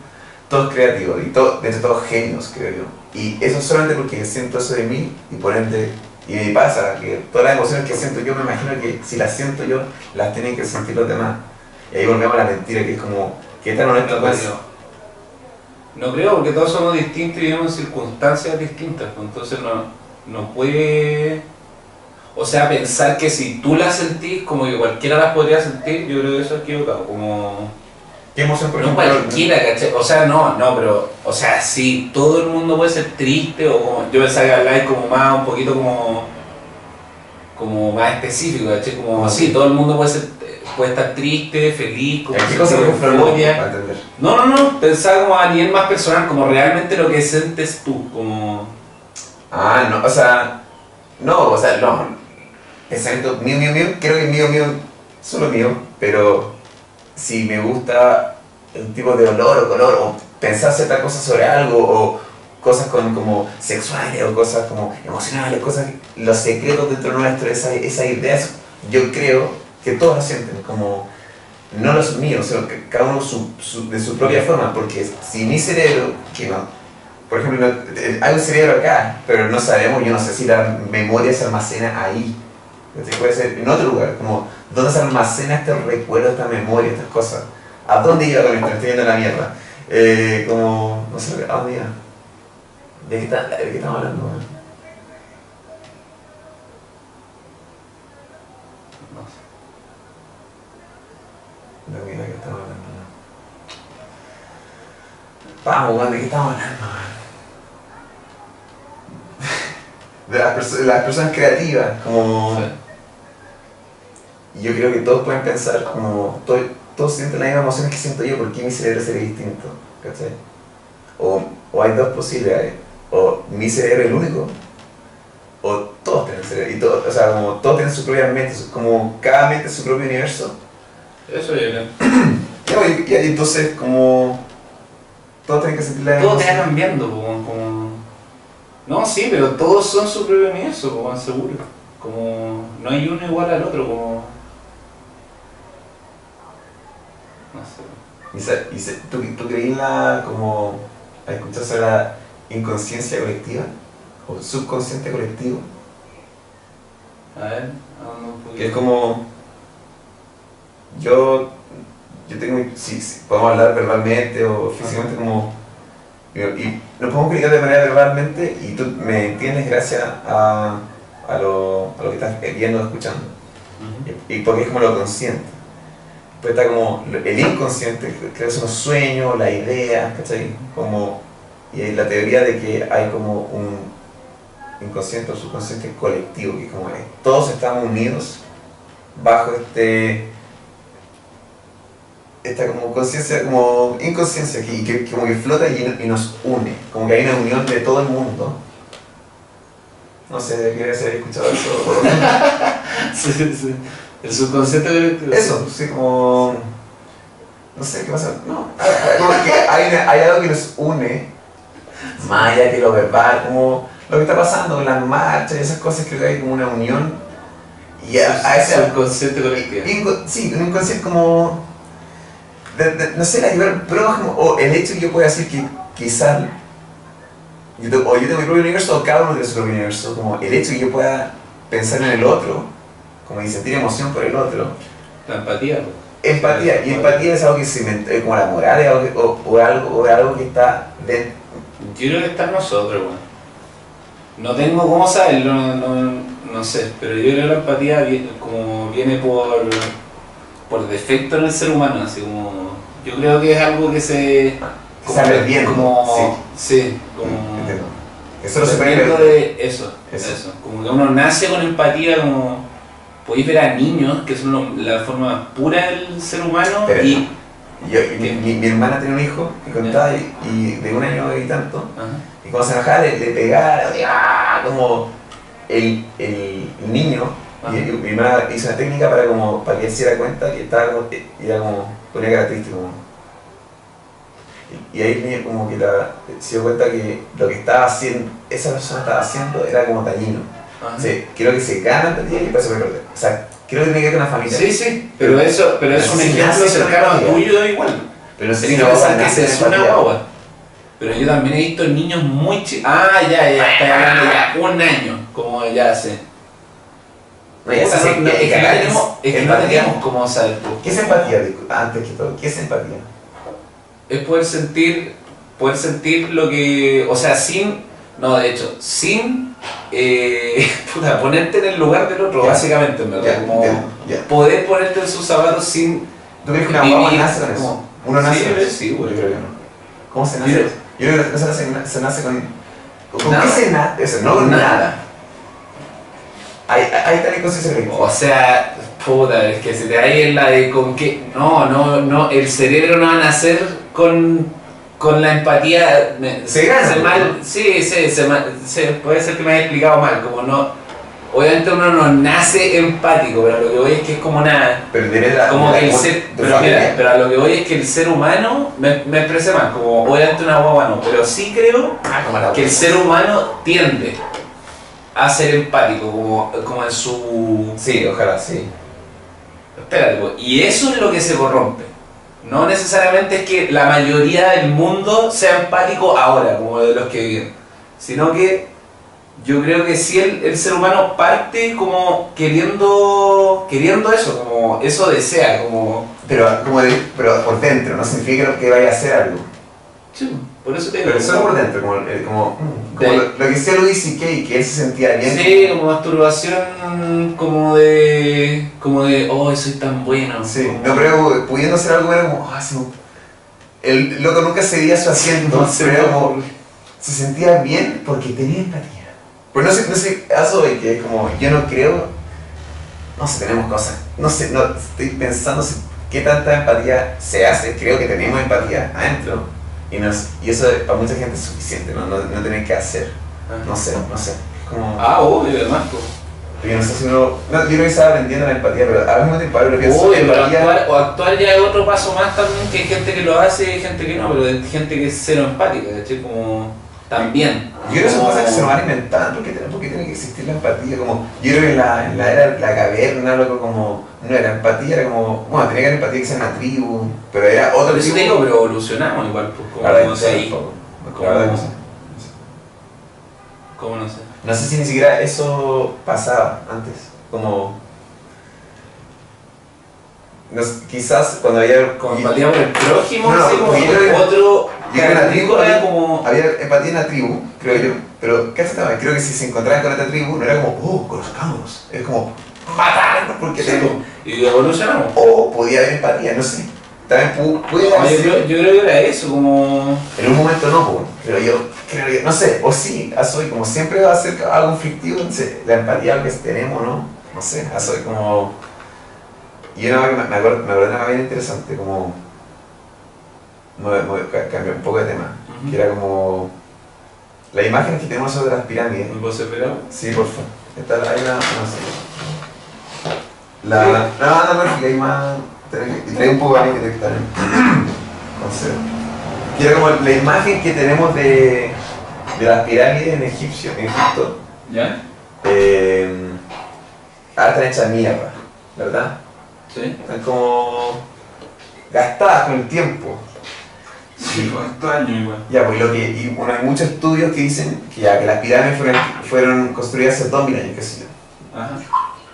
todos creativos, y todo, de hecho todos genios, creo yo. Y eso solamente porque siento eso de mí, y por ende, y me pasa, que todas las emociones que siento yo, me imagino que si las siento yo, las tienen que sentir los demás. Y ahí volvemos a la mentira, que es como, ¿qué tan honesto No creo. No creo, porque todos somos distintos y vivimos en circunstancias distintas, pues, entonces no, no puede... O sea, pensar que si tú las sentís, como que cualquiera las podría sentir, yo creo que eso es equivocado, como... ¿Qué emoción, por No ejemplo? cualquiera, ¿cachai? O sea, no, no, pero... O sea, sí, todo el mundo puede ser triste, o como... Yo pensaba que habláis como más, un poquito como... Como más específico, ¿cachai? Como, sí, todo el mundo puede ser... Puede estar triste, feliz, como ¿En qué cosa, por sentir ejemplo, no? No, no, pensaba como a nivel más personal, como realmente lo que sientes tú, como... Ah, no, o sea, no, o sea, no. Pensamiento mío, mío, mío, creo que mío, mío, solo mío, pero si me gusta el tipo de olor o color, o pensar ciertas cosas sobre algo, o cosas con, como sexuales, o cosas como emocionales, cosas, los secretos dentro nuestro, esa- esas ideas, yo creo que todos sienten, como no los míos, que cada uno de su propia forma, porque si mi cerebro, que no, por ejemplo, eh, hay un cerebro acá, pero no sabemos, yo no sé si la memoria se almacena ahí. Puede ser en otro lugar, como dónde se almacena este recuerdo, esta memoria, estas cosas. ¿A dónde iba con esto? Estoy yendo a la mierda. Eh, como, no sé, ¿a dónde iba? ¿De qué, está- de qué estamos hablando? man? No sé. ¿De qué, de qué estamos hablando? Vamos, ¿de qué estamos hablando? De las, perso- las personas creativas, como... Y yo creo que todos pueden pensar como, todos, todos sienten las mismas emociones que siento yo, ¿por qué mi cerebro sería distinto? ¿Cachai? O, o hay dos posibilidades, o mi cerebro es el único, o todos tienen cerebro, y todos, o sea, como todos tienen su propia mente, como cada mente es su propio universo. Eso yo creo. Ya, Y, y- y entonces como todos tienen que sentir la Todo te va cambiando, como, como... No, sí, pero todos son su propio universo, como seguro. Como no hay uno igual al otro, como... No sé. Y, se- y se- ¿tú, ¿Tú creí en la, como, escucharse la inconsciencia colectiva? ¿O subconsciente colectivo? A ver, un poquito. Que es como. Yo, yo tengo, si, si podemos hablar verbalmente o físicamente como, y, y nos podemos comunicar de manera verbalmente y tú me entiendes gracias a, a, lo, a lo que estás viendo o escuchando. Y, y porque es como lo consciente. Pues está como el inconsciente, que son los sueños, la idea, ¿cachai? Como, y hay la teoría de que hay como un inconsciente o subconsciente colectivo, que es como es, todos estamos unidos bajo este esta como conciencia, como inconsciencia que, que como que flota y, y nos une, como que hay una unión de todo el mundo. No sé, ¿quieres haber escuchado eso? sí, sí. El subconsciente colectivo. Eso, sí, como. No sé qué pasa. No. Como que hay, algo que nos une, más allá que lo verbal, como lo que está pasando las marchas y esas cosas, creo que hay como una unión. Y a, a ese. subconsciente colectivo. sí, un inconsciente como. De- de- no sé, la ayudar al prójimo, o el hecho que yo pueda decir que quizás. Yo tengo- o yo tengo mi propio universo, o cada uno tiene su propio universo, como el hecho que yo pueda pensar en el otro, como y sentir emoción por el otro. La empatía. pues. Empatía, y empatía es algo que se inventó, como la moral, es algo que- o, o algo, o algo que está dentro. Yo creo que está en nosotros, weón. No tengo cómo saberlo, no, no, no sé, pero yo creo que la empatía viene, como viene por, por defecto en el ser humano, así como. Yo creo que es algo que se. Se está perdiendo, Como, sí, como. Entiendo. Que solo se puede eso, Eso. eso, Como que uno nace con empatía, como podéis ver a niños, que son lo- la forma pura del ser humano, Pero- y. Yo, mi, mi- mi hermana tiene un hijo que contaba y, y de un año y tanto, Ajá. y cuando se enojaba le, le pegaba, ¡ah! como el, el niño, y, Ajá. y mi hermana hizo una técnica para, como, para que él se diera cuenta que estaba como, era como, ponía cara triste, como. Y, y ahí el como que la- se dio cuenta que lo que estaba haciendo, esa persona estaba haciendo era como dañino. Ajá. Sí, creo que se gana empatía y después se perder. O sea, creo que tiene que ver con la familia. Sí, sí, pero eso, pero es un ejemplo cercano a tuyo igual. Pero Tienes si que nace es una guagua. Pero yo también he visto niños muy chicos. Ah, ya, ya, está hablando ya, un año, como ya sé. Puta, se- no, no, es que no tenemos, es que no teníamos cómo saber. pues. ¿Qué es empatía? Antes que todo, ¿qué es empatía? es poder sentir, poder sentir lo que, o sea, sin, no, de hecho, sin, eh, puta, ponerte en el lugar del otro, Ya. básicamente, en verdad, Ya, como ya. poder ponerte en sus zapatos sin ¿Tú crees que una guagua nace con eso? Uno nace Sí, con eso. sí, güey. Yo creo que no. ¿Cómo se nace? Yo- Yo creo que se nace, se nace con... ¿Con Nada. qué se nace? Eso, no con Nada. nada. Ahí, ahí está la colectiva. O sea, puta, es que se te hay en la de con qué. No, no, no, el cerebro no va a nacer con, con la empatía. Se gana, mal, sí, sí, se se- puede ser que me haya explicado mal, como no. Obviamente uno no nace empático, pero lo que voy es que es como nada. Pero la... Como de que el la- ser, pero, mira, pero a lo que voy es que el ser humano, me, me expresé mal, como obviamente una guagua no, pero sí creo Ah, la que el ser humano tiende a ser empático, como, como en su Sí, ojalá, sí. Espérate, po, y eso es lo que se corrompe. No necesariamente es que la mayoría del mundo sea empático ahora, como de los que viven, sino que yo creo que sí el, el ser humano parte como queriendo queriendo eso, como eso desea, como... Pero, como de- pero por dentro, no significa que vaya a hacer algo. Sí, por eso te digo. Pero solo por dentro, como, como, lo, lo que decía Luis C.K., que él se sentía bien. Sí, como masturbación, como de... como de, oh, soy tan bueno. Sí, como- no, pero pudiendo hacer algo era como, ah, se me- el loco nunca se veía su asiento, No pero no. como, se sentía bien porque tenía empatía. Pues no sé, no sé, eso de que como yo no creo, no sé, tenemos cosas, no sé, no, estoy pensando si- qué tanta empatía se hace, creo que tenemos empatía adentro y, nos, y eso para mucha gente es suficiente, no, no, no tener que hacer, no sé, no sé, es como... Ah, obvio, además, pues. Yo no sé si uno, no, yo creo que estaba aprendiendo la empatía, pero al mismo tiempo pienso, Uy, pero empatía- actuar, o actuar ya es otro paso más también, que hay gente que lo hace y hay gente que no, pero hay gente que es cero empática, ¿cachai? Como también. Yo creo que son Como- cosas que se nos van inventando, porque porque tiene que existir la empatía, como, yo creo que en la, en la era de la caverna, loco, como, no era empatía, era como, bueno, tenía que haber empatía que sea una tribu, pero era tipo. te digo, pero evolucionamos igual, pues, como La verdad no sé, verdad que no sé. como no sé. No sé si ni siquiera eso pasaba antes, como... no quizás cuando había... Como el prójimo, No, como otro tribu había- como... Había empatía en la tribu, creo yo, pero ¿qué hace Creo que si se encontraban con otra tribu, no era como, oh, conozcámonos, es como, matar, porque Sí, tengo... Y evolucionamos. O podía haber empatía, no sé. También pu- puede No, yo, creo, yo creo que era eso, como... En un momento no, po, pero yo creo que, no sé, o sí, a soy como siempre va a ser algo conflictivo, entonces la empatía que tenemos, ¿no? No sé, a soy como... Y una vez me, me acuerdo, me acuerdo de una bien interesante, como... Me, me, ca- cambié un poco de tema, Ujú. que era como... La imagen que tenemos sobre las pirámides. ¿Me puedo separar? Sí, por favor. Esta, hay una... No sé. La... No, no, no, que hay más... Trae un poco a mí que te Entonces... Y era como la imagen que tenemos de, de las pirámides en, Egipcio, en Egipto. ¿Ya? Eh, ahora están hechas mierda, ¿verdad? Sí. Están como gastadas con el tiempo. Sí, ¿cuántos años igual? Ya, pues lo que, y bueno, hay muchos estudios que dicen que ya que las pirámides fueron, fueron construidas hace 2000 años, qué sé yo. Ajá.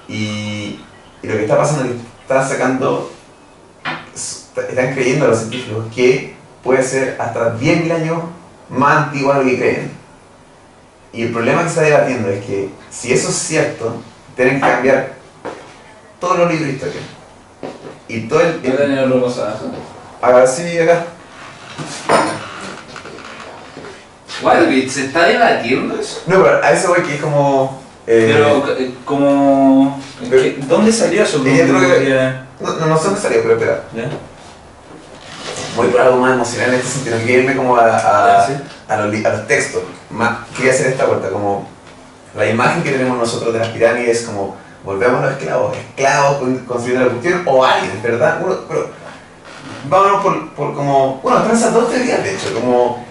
Y, y lo que está pasando es que están sacando, están creyendo los científicos que puede ser hasta 10.000 años más antigua de lo que creen. Y el problema que se está debatiendo es que si eso es cierto, tienen que cambiar todos los libros de historia. Y todo el... Cosa. Ahora sí, acá. Guay, ¿se está debatiendo eso? No, pero a eso voy que es como... eh, Pero, eh, como... pero- ¿qué- ¿Dónde salió eso? Que- no, no, no sé dónde salió, pero espera. ¿Ya? Voy por algo más emocional en este sentido. Quiero irme como a, a, Ya, sí. a los, a los textos. Más, quería hacer esta vuelta, como la imagen que tenemos nosotros de las pirámides, como volvemos a los esclavos, esclavos con- construyendo la cuestión, o aliens, ¿verdad? Uno, pero vámonos por, por como, bueno, esas dos teorías, de hecho, como,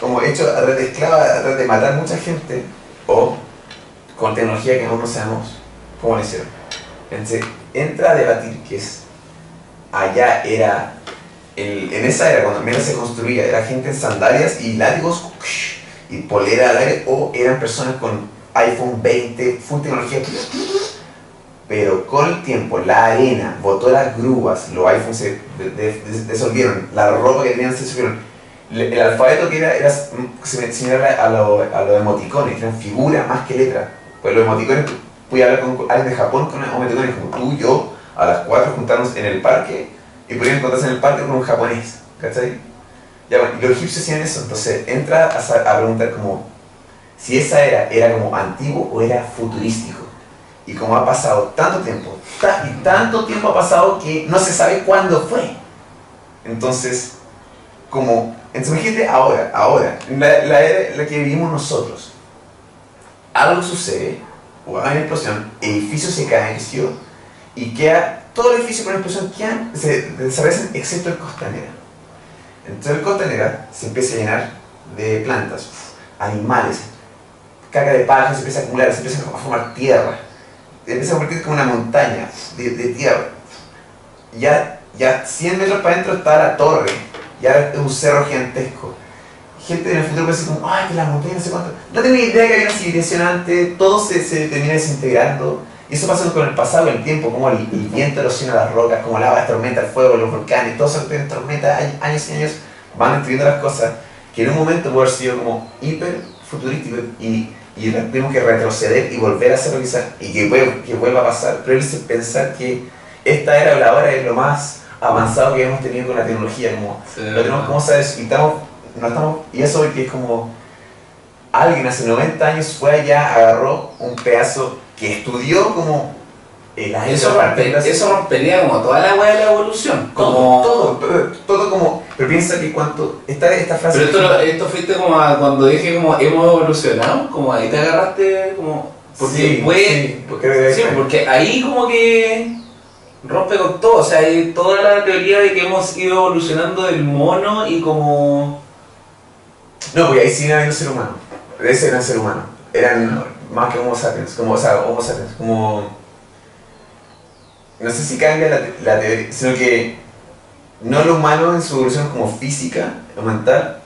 como hecho a través de esclava, a través de matar mucha gente, o con tecnología que aún no sabemos cómo lo hicieron. Entonces, entra a debatir que es, allá era el- en esa era, cuando menos se construía, era gente en sandalias y látigos y polera al aire, o eran personas con iPhone 20, full tecnología. Pero con el tiempo, la arena botó las grúas, los iPhones se de- de- des- disolvieron, la ropa que tenían se. Le- El alfabeto que era, era simi- similar a a los emoticones, eran figuras más que letras. Pues los emoticones, pude hablar con alguien de Japón con emoticones como tú y yo, a las 4 juntarnos en el parque y podían encontrarse en el parque con un japonés, ¿cachai? Y los egipcios hacían eso, entonces entra a, a preguntar como si esa era, era como antiguo o era futurístico. Y como ha pasado tanto tiempo, y tanto tiempo ha pasado que no se sabe cuándo fue. Entonces, como, entonces imagínate ahora, ahora, la, la era en la que vivimos nosotros, algo sucede, o hay una explosión, edificios se caen, y queda, todo el edificio con la explosión quedan, se desaparecen excepto el costanera. Entonces el costanera se empieza a llenar de plantas, animales, caca de paja se empieza a acumular, se empieza a formar tierra, empieza a convertir como una montaña de, de tierra. Ya, ya 100 metros para adentro está la torre, ya es un cerro gigantesco. Gente en el futuro puede decir como, ay, que la montaña no sé cuánto. No ni idea que había una civilización antes, todo se, se termina desintegrando. Y eso pasa con el pasado, el tiempo, como el, el viento erosiona las rocas, como la lava tormenta el fuego, los volcanes, todo eso que tiene tormenta, años, años y años, van destruyendo las cosas, que en un momento puede haber sido como hiper futurístico y, y tenemos que retroceder y volver a hacerlo quizás, y que, vuel- que vuelva a pasar, pero él dice pensar que esta era o la hora es lo más avanzado que hemos tenido con la tecnología, como lo tenemos como sabes y estamos, no estamos, y eso que es como alguien hace 90 años fue allá, agarró un pedazo que estudió como Eso, las rompe- partículas, eso rompería como toda la weá de la evolución. todo, Como... todo, todo, todo como, pero piensa que cuánto, esta, esta frase... Pero esto, esto fuiste como a cuando dije como hemos evolucionado, como ahí te agarraste como... Porque Sí, fue- sí, porque- sí, porque ahí como que rompe con todo, o sea, hay toda la teoría de que hemos ido evolucionando del mono y como... No, porque ahí sí no había un ser humano. Ese era un ser humano. Eran más que Homo sapiens. Como, o sea, Homo sapiens. Como. No sé si cambia la, la teoría, sino que no lo humano en su evolución como física o mental,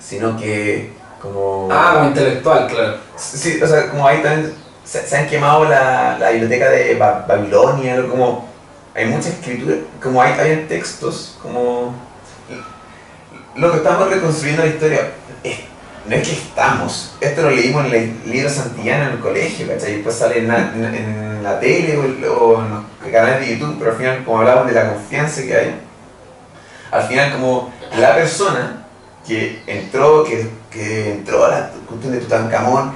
sino que como. Ah, como intelectual, claro. Sí, o sea, como ahí también se, se han quemado la, la biblioteca de Ba- Babilonia, como. hay mucha escritura, como hay, hay textos, como lo que estamos reconstruyendo la historia, es- no es que estamos, esto lo leímos en el libro Santillana en el colegio, ¿cachai? Y después sale en la, en- en la tele o, en los canales de YouTube, pero al final, como hablaban de la confianza que hay, al final como la persona que entró, que, que entró a la cuestión de Tutankamón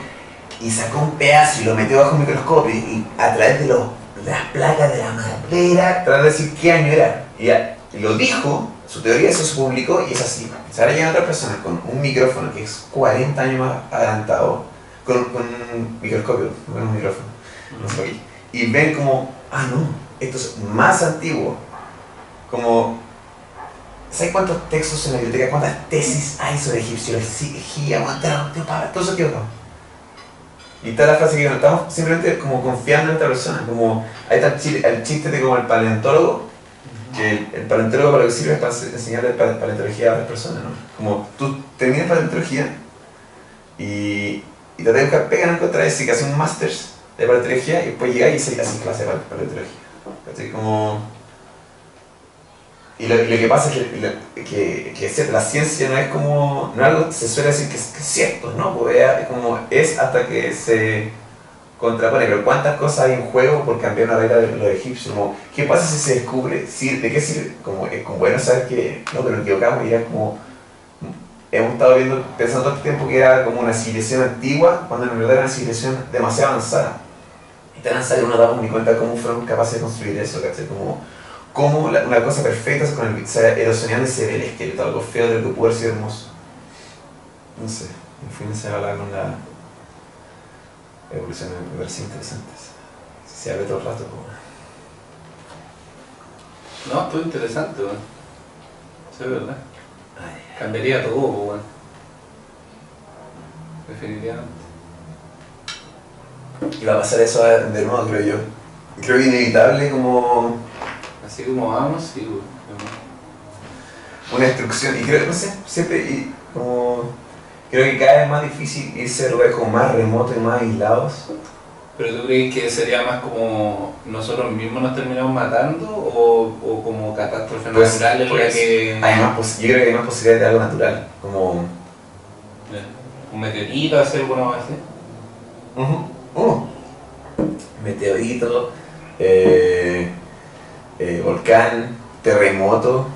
y sacó un pedazo y lo metió bajo un microscopio y a través de, los, las placas de la madera, tratando de decir qué año era. Y, lo dijo, su teoría eso se publicó y es así. Se ahora llegan otras personas con un micrófono que es 40 años más adelantado, con, con un microscopio, con un micrófono, no sé y ven como, ah no, esto es más antiguo. Como, ¿sabes cuántos textos en la biblioteca, cuántas tesis hay sobre egipciología, aguantado, todo eso equivocado? Y está la frase que estamos simplemente como confiando en esta persona, como ahí está el, chi- el chiste de como el paleontólogo, que el, paleontólogo para lo que sirve es para ense- enseñarle pa- paleontología a otras personas, ¿no? Como tú terminas paleontología y, y te buscar pega no encontrar ese que hace un máster de paleontología y después llegas y haces clase de pale- paleontología. ¿Cachai? Como... Y lo, lo que pasa es que, que, que la ciencia no es como, no es algo se suele decir que es, que es cierto, ¿no? Pues es como es hasta que se contrapone, pero cuántas cosas hay en juego por cambiar una regla de los egipcios, como, ¿qué pasa si se descubre? ¿De qué sirve? Como, es como bueno saber que, no, nos equivocamos y era como, hemos estado viendo, pensando todo este tiempo que era como una civilización antigua, cuando en realidad era una civilización demasiado avanzada. Y tan avanzada que no nos damos ni cuenta cómo fueron capaces de construir eso, ¿cachai? Como, cómo la- una cosa perfecta con el, se erosionando y se ve el esqueleto, algo feo de lo que pudo haber sido hermoso. No sé, en fin, se habla con la evolución, me parece interesante. Se abre todo el rato. como- No, estuvo interesante, weón. Sí, es verdad. Ay, Cambiaría todo, weón. Definitivamente. Y va a pasar eso de nuevo, creo yo. Creo que inevitable como Así como vamos, sí, weón. una instrucción. Y creo, no sé, siempre y como... Creo que cada vez más difícil irse a lugares como más remotos y más aislados. Pero tú crees que sería más como nosotros mismos nos terminamos matando o, o como catástrofe Pues, natural en la pues, que Hay más yo creo que hay más posibilidades de algo natural. Como... eh, un meteorito hacer alguna cosa así? Uh. Meteorito, eh, eh, volcán, terremoto,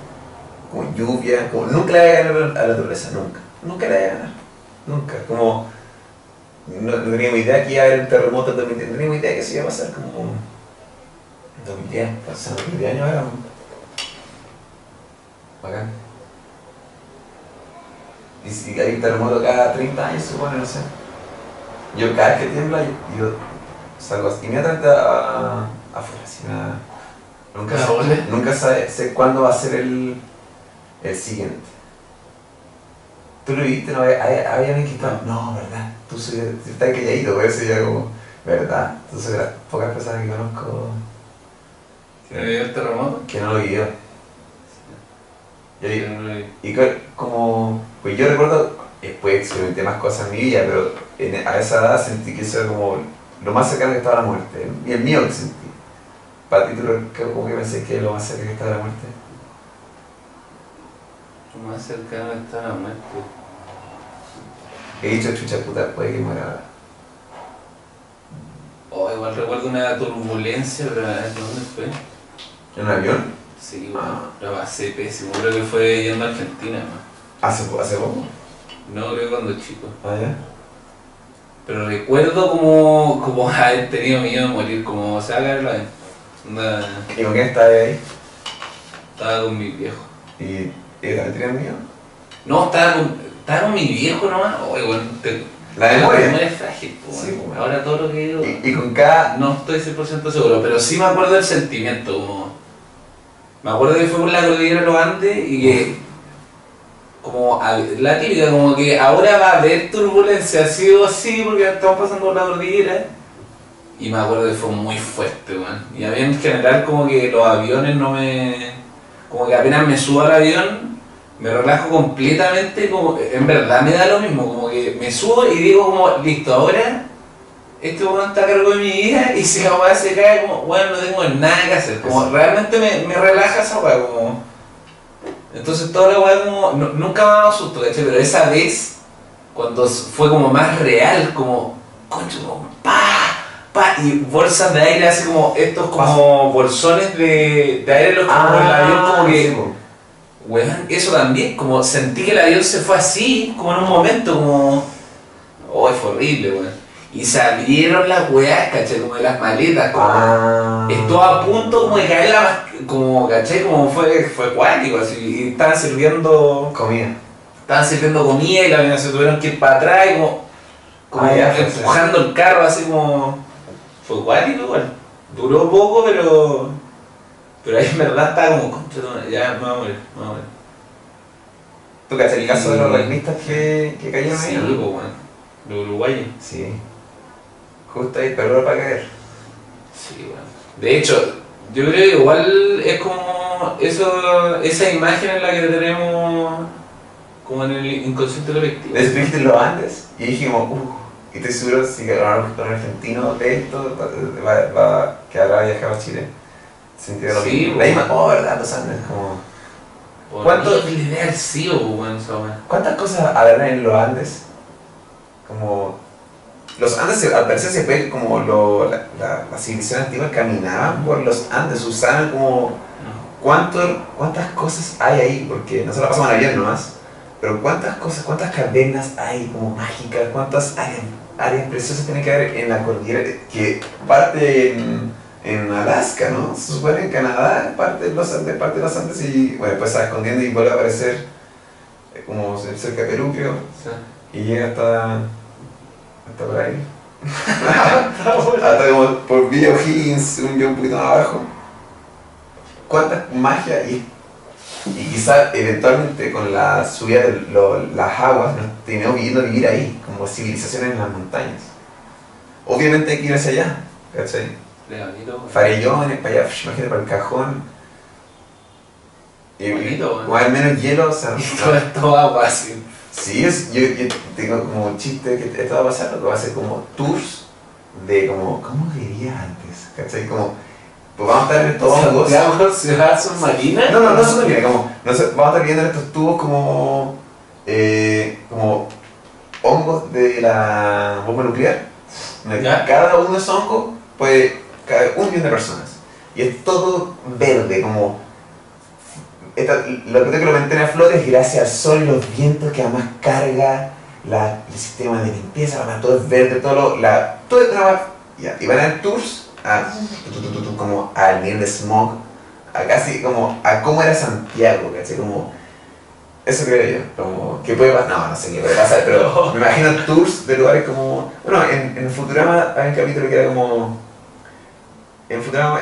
como lluvia, como nunca le voy a ganar a la naturaleza, nunca, nunca le voy a ganar, nunca, como no, no teníamos idea que iba a haber un terremoto 2010, no teníamos idea que eso iba a pasar como en 2010, pasaron 20 años ahora. Bacán. Y si hay un terremoto cada 30 años, supone, no sé. Yo cada vez que tiembla, yo, yo salgo así, inmediatamente afuera, así nada. Nunca, sabe- sé cuándo va a ser el, el siguiente. ¿Tú lo viste? ¿No? ¿Había, alguien que estaba? No, ¿verdad? Tú estás calladito, eso ya como, ¿verdad? De las pocas personas que conozco ¿Que me dio el terremoto? que no lo vivió. No y co- como, pues yo recuerdo, después experimenté más cosas en mi vida, pero en- a esa edad sentí que eso era como lo más cercano que estaba a la muerte. Y el mío que sentí. Para ti, ¿tú como que pensé que lo más cerca que estaba a la muerte? Lo más cercano está la muerte. He dicho, chucha puta, puede que muera ahora. Oh, igual recuerdo una turbulencia, pero ¿dónde fue? ¿En un avión? Sí, bueno, Ah. lo pasé pésimo. Creo que fue yendo a Argentina, ¿no? ¿Hace, hace poco? No, creo que cuando chico. Ah, ya. Pero recuerdo como, como haber tenido miedo de morir, como se va a caer Onda, ¿Y con quién estaba ahí? Estaba con mi viejo. ¿Y ellos también tenían miedo? No, estaba con, estaba con mi viejo nomás. Oye, bueno, te, La memoria. es frágil, Sí, bueno. pues. Ahora todo lo que digo. Y, y con cada... No estoy 100% seguro, pero sí me acuerdo del sentimiento. Como, me acuerdo que fue por la cordillera de los Andes y que, como a- la típica, como que ahora va a haber turbulencia, sí o sí, porque estamos pasando por la cordillera. Y me acuerdo que fue muy fuerte, weón. Y a mí en general, como que los aviones no me. Como que apenas me subo al avión, me relajo completamente, como en verdad me da lo mismo, como que me subo y digo, como, listo, ahora este weón está a cargo de mi vida y si la weá se cae como, bueno, no tengo nada que hacer. Como realmente me, me relaja esa weá, como. Entonces toda la weá como. nu- nunca me ha dado susto, ¿cachai? Pero esa vez, cuando fue como más real, como. Concho, como pa, pa, y bolsas de aire así como estos como bolsones de, de aire los que como el avión como que. sí. Weón, eso también, como sentí que el avión se fue así, como en un momento, como. Oh, fue horrible, weón. Y se abrieron las weas, caché, como de las maletas, como. Ah. Estuvo a punto como de caer la como, caché, como fue, fue cuático, así, y estaban sirviendo, Comida. estaban sirviendo comida y la se tuvieron que ir para atrás y como, como Ah, ya, empujando el carro así como, fue duró poco pero, pero ahí en verdad estaba como, contra, ya me voy a morir, me voy a morir. ¿Tú cachas el caso de los Sí. rugbyistas que, que cayeron Sí, ahí? pues no? bueno, los uruguayos. Sí. Justo ahí, pero para caer. Sí, bueno. De hecho, yo creo que igual es como eso, esa imagen en la que tenemos como en el inconsciente colectivo. Después los Andes y dijimos, uff, y estoy seguro si que un argentino de esto va, va, que habrá viajado a Chile. Sentirá lo Sí, mismo. La misma, oh, verdad, los Andes, como. ¿Cuánto ¿Cuánto- le debe haber sido, pues, bueno, esa weá? ¿Cuántas cosas habrán en los Andes? Como. Los Andes, se- al parecer, se ve como lo, la, la, la civilización antigua caminaban por los Andes, usaban como. ¿Cuánto, ¿Cuántas cosas hay ahí? Porque nosotros pasamos en avión nomás. Pero ¿cuántas cosas, cuántas cavernas hay como mágicas? ¿Cuántas áreas, áreas preciosas tiene que haber en la cordillera? Que parte en, en Alaska, ¿no? Se supone en Canadá, parte de los Andes, parte de los Andes y bueno, pues está escondiendo y vuelve a aparecer eh, como cerca de Perú, creo. Y llega hasta, hasta por ahí. hasta como por Villa Higgins, un, un poquito más abajo. ¿Cuánta magia y, y quizá eventualmente con la subida de lo- las aguas nos terminamos viviendo a vivir ahí, como civilizaciones en las montañas? Obviamente hay que ir hacia allá, ¿cachai? Farellones, para allá, imagínate, para el cajón. Y, Bonito, o al menos hielo, o sea, Y todo esto agua así. Sí, es, yo, yo tengo como un chiste que esto va a pasar, que va a ser como tours de como, ¿cómo diría antes? ¿Cachai? Como, pues vamos a estar en estos hongos. Santiago, ciudad submarina. No, no, no submarina, como, no sé, vamos a estar viendo en estos tubos como, eh, como hongos de la bomba nuclear. Ya. Cada uno de esos hongos puede caer un millón de personas. Y es todo verde, como esta- lo que lo mantiene a flote es gracias al sol y los vientos que además carga la- el sistema de limpieza, la- todo es verde, todo lo, la, todo una ya, y van a tours a, como al nivel de smog, a casi como a cómo era Santiago, ¿cachai? Como, eso creo yo, como, ¿qué puede pasar? No, no sé qué puede pasar, pero me imagino tours de lugares como, bueno, en, en Futurama hay un capítulo que era como, en Futurama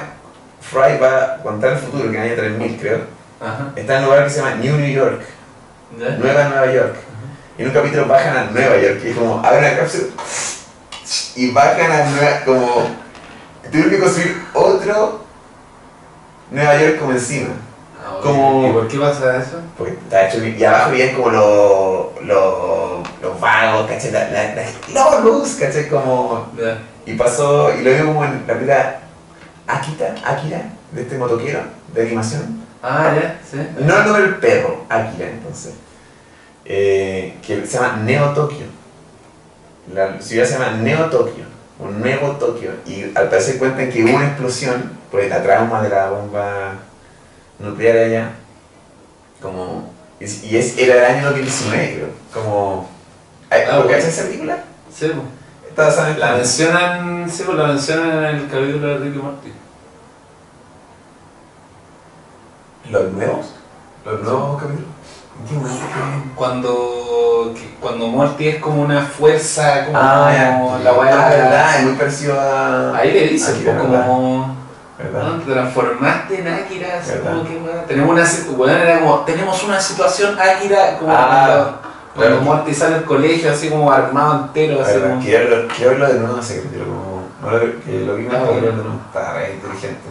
Fry va a contar el futuro, que en el año 3000 creo, Ajá. está en un lugar que se llama New New York. Nueva Nueva York. Y en un capítulo bajan a Nueva York y es como, abren la cápsula y bajan a Nueva, como, tuvieron que construir otro Nueva York como encima. Ah. Como- ¿Y por qué pasa eso? Porque está hecho, y abajo vivían como los, los, los vagos, ¿cachai? La, la, la, no, luz, ¿cachai? Como, y pasó, y lo vimos como en la película Akita, Akira, de este motoquero de animación. Ah, ya, sí. No el nombre del perro, Akira entonces. Eh, que se llama Neo Tokio. La ciudad se llama Neo Tokio, un nuevo Tokio. Y al parecer cuentan que hubo una explosión por la trauma de la bomba nuclear allá. Como, y es- era el año 2019, creo. Como, ¿hay- Ah, bueno. ¿cachai esa película? Sí, pues. Está basada en La mencionan, sí, pues la mencionan en el capítulo de Ricky Morty. ¿Los nuevos? ¿Los nuevos capítulos? Cuando, cuando Morty es como una fuerza, como Ah, ya. la weá. Ah, verdad, es muy parecido a. Ahí le dicen, Akira, pues, como. ¿Verdad? "Ah, Te transformaste en Akira, así como que weá. Tenemos una, weón, era como, tenemos una situación Akira, como Ah, cuando, cuando. Morty sale del colegio, así como armado entero, así como. Quiero verlo, de nuevo ese capítulo, como. No lo, que lo vi más Ah, bueno. de nuevo. Está re inteligente.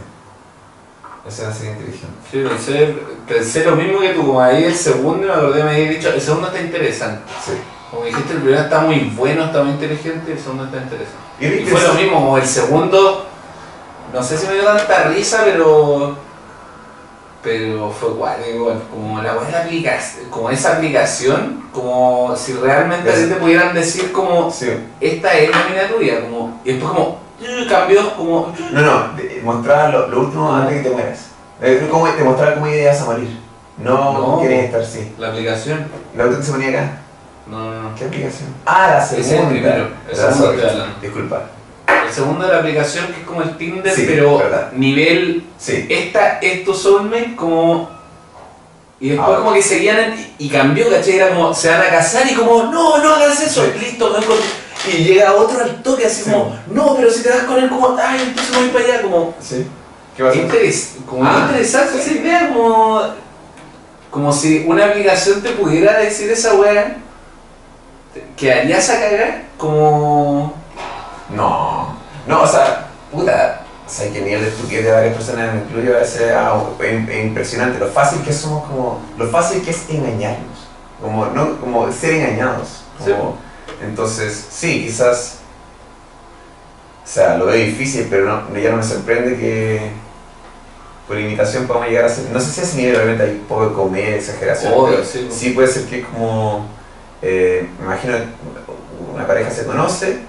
Esa es una serie inteligente. Sí, pensé, pensé lo mismo que tú, como ahí el segundo, me acordé, me había dicho, el segundo está interesante. Sí. Como dijiste, el primero está muy bueno, está muy inteligente y el segundo está interesante. Y fue lo mismo, como el segundo, no sé si me dio tanta risa, pero. Pero fue igual, igual, como la buena aplicación, como esa aplicación, como si realmente a ti te pudieran decir como Sí. esta es la mina tuya, como, y después como eh, cambió, como No, no, mostrar lo, lo último antes de que te mueras. Cómo- te mostrar cómo ibas a morir. No, No. quieres estar así. la aplicación. La otra que se ponía acá. No, no, no. ¿Qué aplicación? Ah, la Ese es segunda. el primero, el La segundo hablando. Disculpa. El segundo de la aplicación que es como el Tinder, Sí, pero verdad. nivel Sí. esta es tu soulmate como y después como que seguían y cambió, ¿cachai? Era como se van a casar y como no, no hagas eso, Sí. listo, no y llega otro al toque así Sí. como no, pero si te das con él como ay, entonces voy para allá como Sí. ¿Qué pasa? interes, como Ah. interesante esa idea como como si una aplicación te pudiera decir esa weá que harías a cagar como No. No, o sea, puta. O sea, que nivel de estupidez de varias personas, me incluyo a veces, ah, es, es impresionante. Lo fácil que somos como... Lo fácil que es engañarnos. Como, no, como ser engañados. Como, Entonces, sí, quizás... O sea, lo veo difícil, pero no, ya no me sorprende que por imitación podamos llegar a ser... No sé si a ese nivel realmente hay poco de comedia, exageración. Obvio, pero sí. sí puede ser que es como... eh, me imagino una pareja se conoce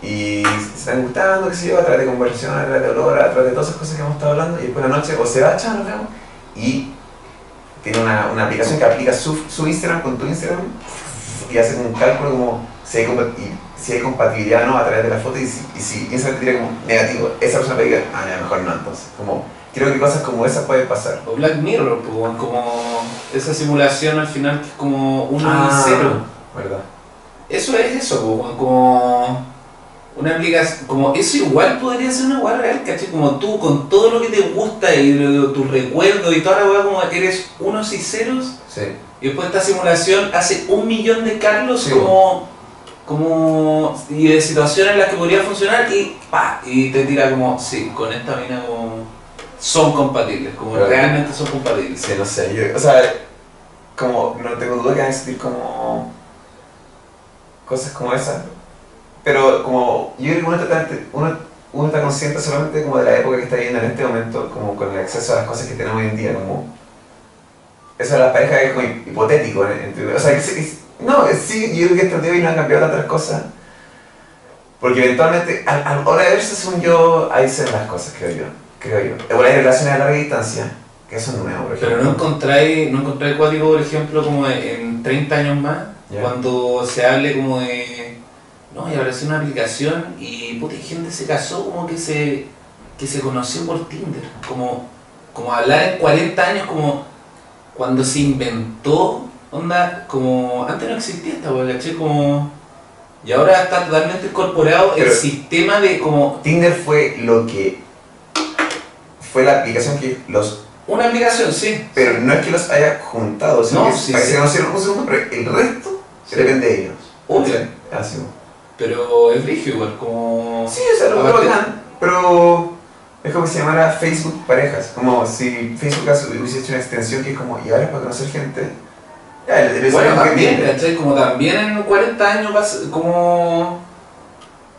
y se están gustando, qué sé yo, a través de conversación, a través de olor, a través de todas esas cosas que hemos estado hablando, y después de la noche o se va, chao, nos vemos, y tiene una, una aplicación que aplica su, su Instagram con tu Instagram y hace un cálculo como si hay, si hay compatibilidad o no a través de la foto y si, y si te tira como negativo, esa persona decir, ah, ya, mejor no, entonces, como, creo que cosas como esas pueden pasar. O Black Mirror, pues, como esa simulación al final que es como uno Ah, y cero. ¿Verdad? Eso es eso, pues, como una aplicación, como eso igual podría ser una weá real, ¿cachai? Como tú con todo lo que te gusta y tus recuerdos y toda la weá, como eres unos y ceros, Sí. y después esta simulación hace un millón de Carlos Sí, como, como, y de situaciones en las que podría funcionar y pa, y te tira como, sí, con esta mina como son compatibles, como realmente son compatibles. Sí, no sé, yo, o sea, como, no tengo duda que van a existir como cosas como esas, pero como, yo creo que uno está, uno, uno está consciente solamente como de la época que está viviendo en este momento, como con el acceso a las cosas que tenemos hoy en día, como, eso de las parejas es como hipotético, en- en teoría. o sea, que no, sí, yo creo que estos días no han cambiado tantas cosas, porque eventualmente, a, a la hora de verse, según yo, ahí se ven las cosas, creo yo, creo yo. Igual hay relaciones a larga distancia, que eso es nuevo, por ejemplo. Pero no encontráis, no encontráis cuático, por ejemplo, como en 30 años más, Ya. cuando se hable como de. No, y es una aplicación y puta, gente se casó como que se, que se conoció por Tinder. Como, como hablar en 40 años, como cuando se inventó, onda, como antes no existía esta weá, ¿cachai? Como. Y ahora está totalmente incorporado el sistema de como Tinder fue lo que fue la aplicación que los una aplicación, sí. pero no es que los haya juntado sino No, que sí, para que sí. un segundo pero el resto Sí. depende de ellos Obvio. ¿Sí? así Pero es brígido igual, como. sí o sea lo bacán pero es como si se llamara Facebook parejas como si Facebook hubiese hecho una extensión que es como y ahora es para conocer gente el, Bueno, también. Como también en 40 años va a ser, como...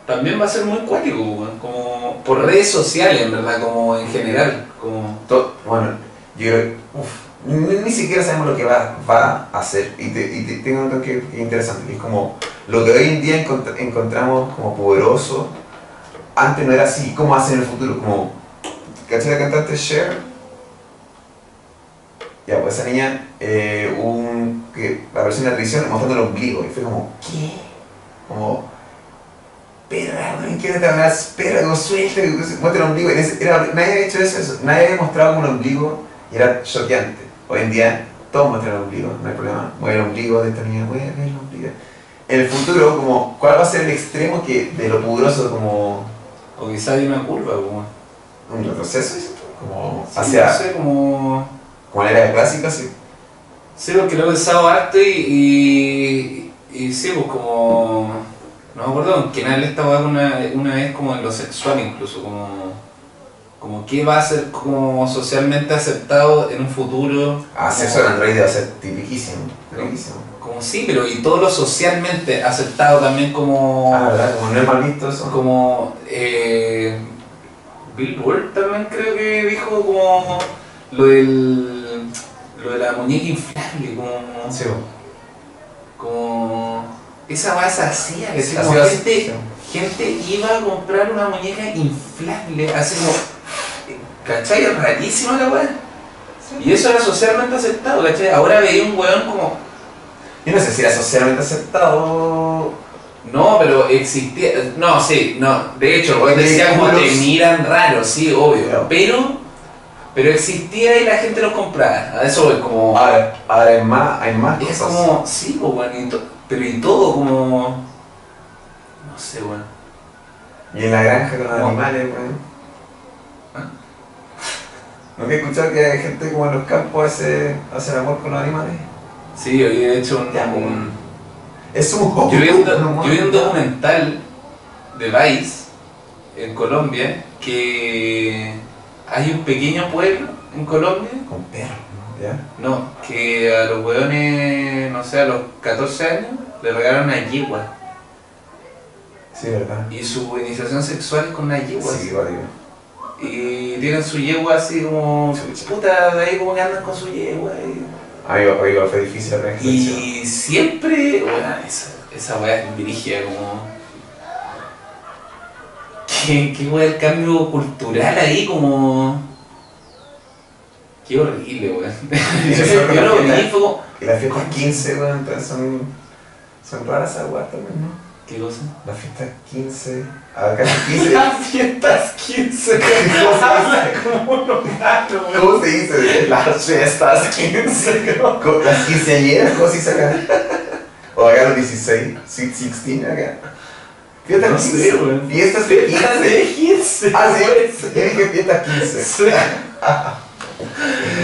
También va a ser muy cuático, como por redes sociales, en verdad, como en general, como... Bueno yo uf, ni, ni siquiera sabemos lo que va, va a hacer y, te, y te- tengo un toque que es interesante que es como lo que hoy en día encont- encontramos como poderoso antes no era así como hace en el futuro como ¿cachai la cantante Cher? ya pues esa niña eh, un, que apareció en la televisión mostrando el ombligo y fue como ¿qué? como perra, no quiero te hablas, perra, como suelta, muestra el ombligo. Era- nadie había hecho eso, nadie había mostrado como el ombligo y era choqueante. Hoy en día todos muestran el ombligo, no hay problema. Mueve el ombligo de esta niña, mueve el ombligo. En el futuro, como, ¿cuál va a ser el extremo que de lo pudoroso como O quizá hay una curva, como... un retroceso? Como Sí, hacia, no sé, como... como la era clásica, así. Sí, porque lo he pensado harto y, y, y sí, pues como... No me acuerdo con quién hablé esta weá una, una vez como en lo sexual incluso, como... Como qué va a ser como socialmente aceptado en un futuro. Ah, como- sexo en va a ser tipiquísimo. tipiquísimo. Como sí, pero y todo lo socialmente aceptado también como. Ah, ¿verdad? Como no es mal visto eso. como eh, Bill también creo que dijo como lo del lo de la muñeca inflable como Sí, como esa base hacía que Sí, como así gente, gente iba a comprar una muñeca inflable así como ¿cachai? Es rarísima la weá y eso era socialmente aceptado ¿cachai? ahora veía un weón como Yo no sé si era socialmente aceptado. No, pero existía. No, sí, no. De hecho, el weón decía como te miran raro, sí, obvio. Claro. Pero, pero existía y la gente los compraba. A eso es como. Ahora, ahora hay más, hay más es cosas. como. Sí, pues, y to- pero y todo como. No sé, weón. Y en la granja con los animales, weón. ¿Ah? ¿No he escuchado que hay gente como en los campos hace, hace el amor con los animales? Sí, yo había hecho un. Ya, un- Es un hobby. yo vi un, do- yo vi un documental de Vice en Colombia que hay un pequeño pueblo en Colombia Con perros, ¿no? ¿ya? No, que a los weones, no sé, a los 14 años le regalaron una yegua. Sí, ¿verdad? Y su iniciación sexual es con una yegua. Sí, igual digo. Y tienen su yegua así como. Chucha. Puta, de ahí como que andan con su yegua. Ahí igual igual fue difícil la Y, y siempre. Bueno, esa, esa weá es como. ¿Qué, qué weá el cambio cultural ahí? Como. Qué horrible, weón. Yo lo vi, fue como. Y las fiestas 15, weón, entonces son, son raras esas weas también, ¿no? ¿Qué cosa? Las fiestas 15, acá es 15. Las fiestas 15. Habla como un gato, weón. ¿Cómo se dice? Las fiestas 15. Co- Las quinceañeras, ¿cómo se dice acá? O acá los 16, sweet 16 acá. Fiestas No 15. sé, weón. Fiestas de Fiestas 15. de 15. Ah, sí, yo dije fiestas 15. Sí.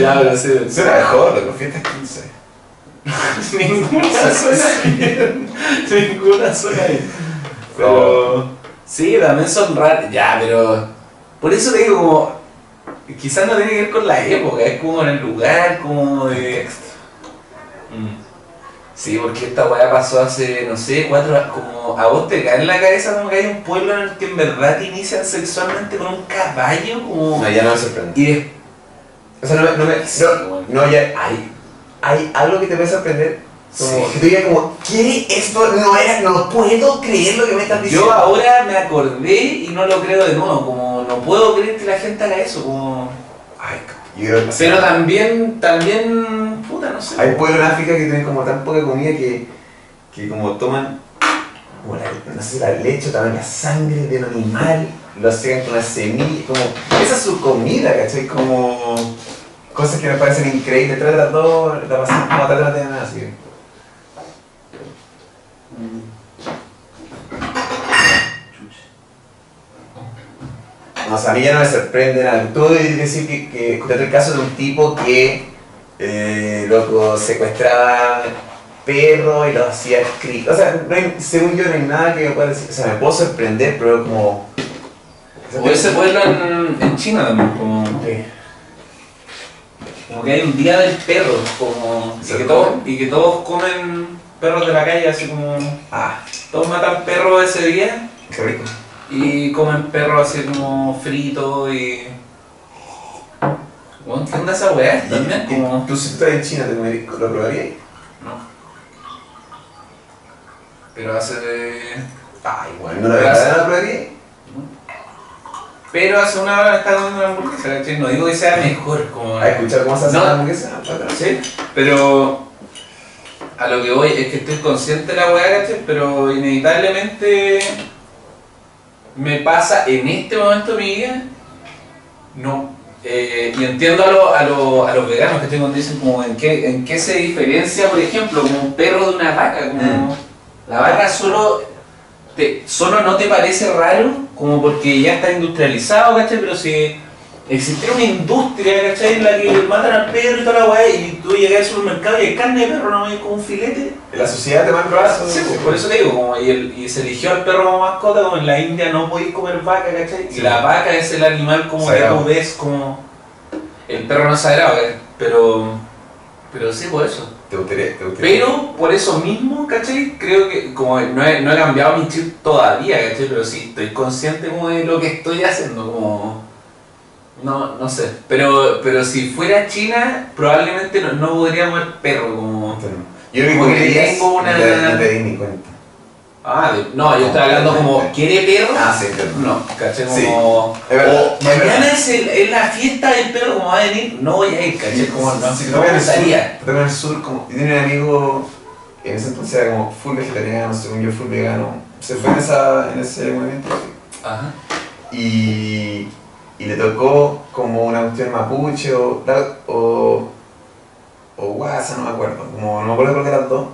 Ya, pero sí. Suena mejor, loco, fiestas 15. Ninguna suena bien. Ninguna suena bien. Pero. Sí, también son raras. Ya, pero. Por eso te digo, como. Quizás no tiene que ver con la época, es como en el lugar, como de. Mm. Sí, porque esta weá pasó hace, no sé, cuatro años. Como a vos te cae en la cabeza como que hay un pueblo en el que en verdad te inician sexualmente con un caballo, como. No, ya no me sorprende. Y. O sea, no, no, me, Sí, no, weón. no, ya hay, hay algo que te puede sorprender. Como Sí. que tú digas como, ¿qué? Esto no era, no puedo creer lo que me estás diciendo. Yo ahora me acordé y no lo creo de nuevo, como no puedo creer que la gente haga eso, como... Ay, yo Pero también, también, puta, no sé. Hay pueblos en África que tienen como tan poca comida que, que como toman como la, no sé, la leche, toman la sangre de un animal, lo secan con las semillas, como esa es su comida, ¿cachai? Como cosas que me parecen increíbles, tres de las dos la pasan como atrás de nada así. No, o sea, a mí ya no me sorprende nada. Tú decir que, que escuchaste el caso de un tipo que, eh, loco, secuestraba perros y los hacía escritos. O sea, no hay- según yo no hay nada que me pueda decir. O sea, me puedo sorprender, pero como... O ese pueblo en, en China también, como, como que hay un día del perro, como, y ¿Se que, todos, y que todos comen perros de la calle, así como, Ah, todos matan perros ese día qué rico. Y comen perros así como fritos y... Bueno, ¿Qué onda esa weá? También como... Tú si estás en China, ¿te comerías- ¿lo probarías? No. Pero hace de... Ay, bueno, ¿no la verdad lo probarías? Pero hace una hora me está dando una hamburguesa, ¿cachai? No digo que sea mejor, como... ¿Has escuchado cómo se hace la hamburguesa? Sí, pero... A lo que voy es que estoy consciente de la weá, ¿cachai? Pero inevitablemente... Me pasa en este momento de mi vida... No... eh, y entiendo a, lo- a, lo- a los veganos que tengo dicen como en qué, en qué se diferencia, por ejemplo, como un perro de una vaca, como... Mm. La vaca solo, te, solo no te parece raro, como porque ya está industrializado, ¿cachai? Pero si existiera una industria, ¿cachai? En la que matan al perro y toda la weá, y tú llegas al supermercado y hay carne de perro, no hay como un filete. La sociedad te manda. Sí, pues, por eso te digo, como, y, el- y se eligió al perro como mascota, como en la India no podéis comer vaca, ¿cachai? Sí. Y la vaca es el animal como que Sagrado. tú ves como... El perro no es sagrado, ¿cachai? pero... Pero sí, por eso. Te gustaría, te gustaría. Pero por eso mismo, ¿cachai? Creo que como no he, no he cambiado mi chip todavía, ¿cachai? Pero sí, estoy consciente como de lo que estoy haciendo, como... No, no sé. Pero, pero si fuera China, probablemente no, no podría comer perro, como... Yo creo que como que tengo una- no te- di ni cuenta. Ah, de- no, yo estoy hablando como, ¿quiere perro? Ah, sí, entiendo. No, ¿cachai? Sí, Como... es verdad, o es mañana es, el- es la fiesta del perro, como va a venir, no voy a ir, ¿cachai? Como no, te no me gustaría. toca en el sur, como, yo tenía un amigo que en ese entonces era como full vegetariano, según yo full vegano, se fue en, esa, en ese movimiento Ajá. y, y le tocó como una cuestión mapuche o, o, o guasa, no me acuerdo, como no me acuerdo cuál de las dos,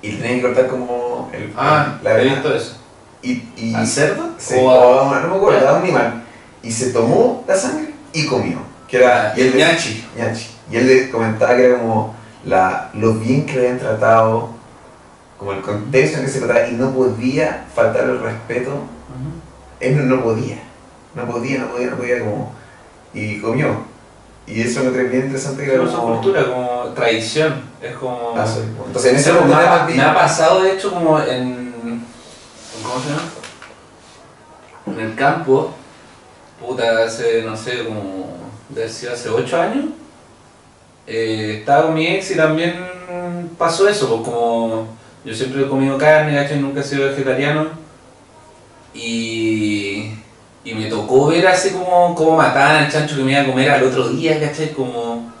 y tenía que cortar como el, Ah, la he visto eso. y, y, ¿Al cerdo? Sí, ¿O o a- a- no me acuerdo, a un animal. Y se tomó la sangre y comió. Que era, y él, ñachi. ñachi. Y él le comentaba que era como la, lo bien que le habían tratado, como el contexto en que se trataba, y no podía faltar el respeto. Él no, no podía. No podía, no podía, no podía, como. Y comió. Y eso me encontré bien interesante que era es como. cultura, como tradición. Es como. Ah, sí. Entonces en ese me, momento ha, me ha pasado, de hecho, como en. ¿Cómo se llama? En el campo. Puta, hace, no sé, como. Debe sido hace 8 años. eh, estaba con mi ex y también pasó eso, pues como. Yo siempre he comido carne, ¿cachai? Nunca he sido vegetariano. Y. Tocó ver así como, como mataban al chancho que me iba a comer al otro día, ¿cachai? Como.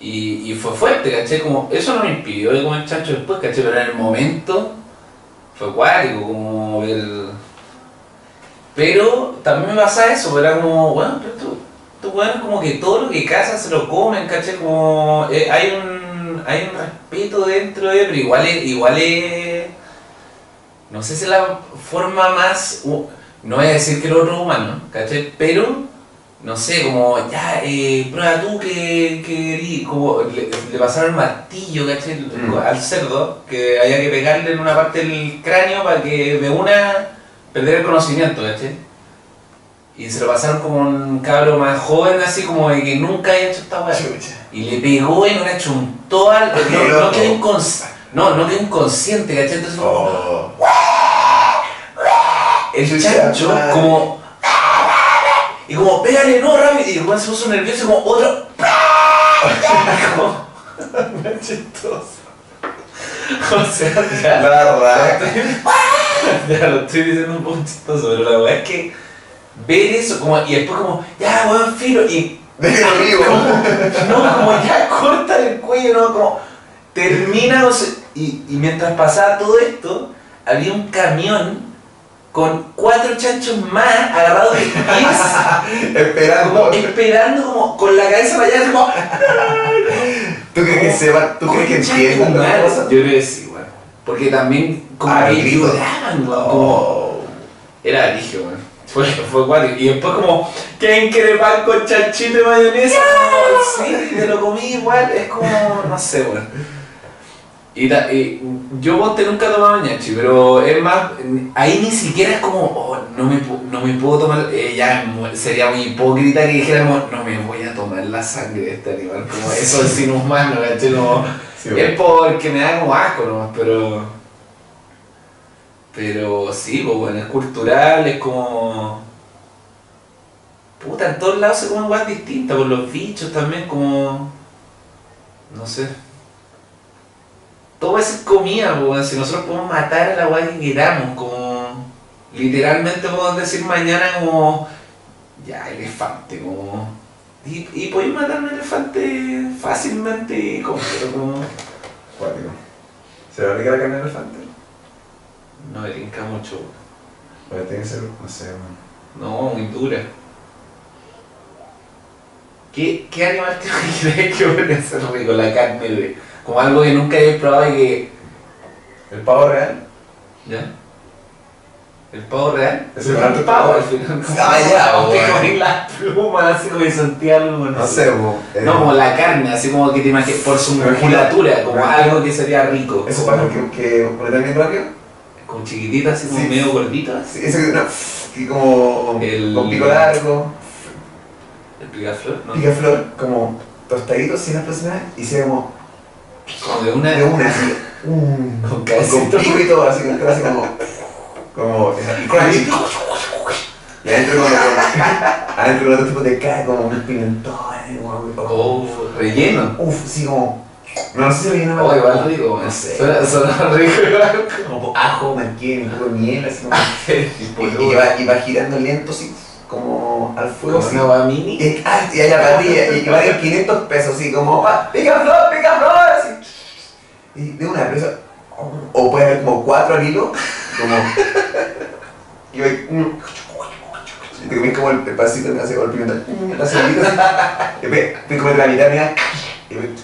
Y, y fue fuerte, ¿cachai? Como, eso no me impidió de comer chancho después, ¿cachai? Pero en el momento fue cuático, como ver... Pero también me pasa eso, era como, bueno, pero tú, tú bueno, como que todo lo que cazan se lo comen, ¿cachai? Como, eh, hay un hay un respeto dentro de, pero igual es, igual es, no sé si es la forma más, no voy a decir que lo otro es humano, ¿cachai? Pero no sé, como ya, eh, prueba tú que, que como le, le pasaron el martillo, ¿cachai? Mm. Al cerdo, que había que pegarle en una parte del cráneo para que de una perder el conocimiento, ¿cachai? Y se lo pasaron como un cabro más joven, así como de que nunca había hecho esta weá. Y le pegó no le chuntó al. No, no quedó incons- no, no quedó inconsciente, ¿cachai? Entonces, Oh. El chancho, como. Y como, pégale, no, rápido. Y el weón se puso nervioso, como, otro. como. Chistoso. O sea, ya, La ya lo estoy diciendo un poco chistoso, pero la verdad es que ver eso, como, y después, como, ya, weón, filo, y Déjalo vivo. no, como ya corta el cuello, no, como termina, o sea, y, y mientras pasaba todo esto, había un camión con cuatro chanchos más agarrados de pies, Esperando. como esperando como con la cabeza para allá, como, ¿Tú crees que sepan? ¿Tú crees que "Concha entiendan madre". cosas? Yo creo que sí, weón. Porque también como Ah, que lloraban, weón, Oh. era ligio, weón. Fue, fue guay. Y después como, ¿quién quiere pan con chanchito y mayonesa? Sí, te lo comí igual. Es como, no sé, weón. Y, ta- y yo ponte nunca he tomado ñachi, pero es más, ahí ni siquiera es como, oh, no me, no me puedo tomar, eh, ya sería muy hipócrita que dijéramos, no me voy a tomar la sangre de este animal, como eso es inhumano, ¿cachai? Sí, es porque me da como asco nomás, pero. Pero sí, pues bueno, es cultural, es como. Puta, en todos lados se comen weas distintas, por los bichos también, como. No sé. Todo es comida, pues, weón, si nosotros podemos matar a la wea que queramos, como. Literalmente podemos decir mañana como. Ya, elefante, como. Y, y podéis matar a un elefante fácilmente y como, pero como. Cuático. ¿Se va a aplicar la carne de elefante? No me tinca mucho. Bueno, tiene que ser, no sé, man. No, muy dura. ¿Qué, qué animal te imaginas que podría ser rico? La carne de. Como algo que nunca habéis probado y que. ¿El pavo real? ¿Ya? El pavo real. Es el pavo pavo. al final. Ah, ya, las plumas así como que sentí algo. No sé, bo, eh, No, como la carne, así como que te imaginas, por su musculatura, como algo que sería rico. Esos pájaros que, que ponen también rápido. Como chiquititas, así como Sí. medio gorditas. Sí, eso que, no, que como El- con pico largo, El picaflor, ¿no? picaflor, como tostaditos sin aproximar y se ve como Como de una. de una así, un, Con con todo, así, con así como, como, crunchy. Y adentro como, adentro con otro tipo de cara, como un pimentón, como, Oh, relleno. Uf, sí, como. No sé si relleno Oh, igual rico, No sé. Suena, suena rico. Como ajo, manquén, un poco de miel, así como. Y va, y va girando lento, así, como al fuego. Como una mini. Y, ah, y hay la parrilla, y, vale 500 pesos, así como, ah, pica flor, pica flor. Y de una vez, o puede haber como cuatro al hilo, como. Y mm, y te comes como el, el pasito, me hace el pimentón, mm, la cebollita, y después te comes la mitad, mira, y rico.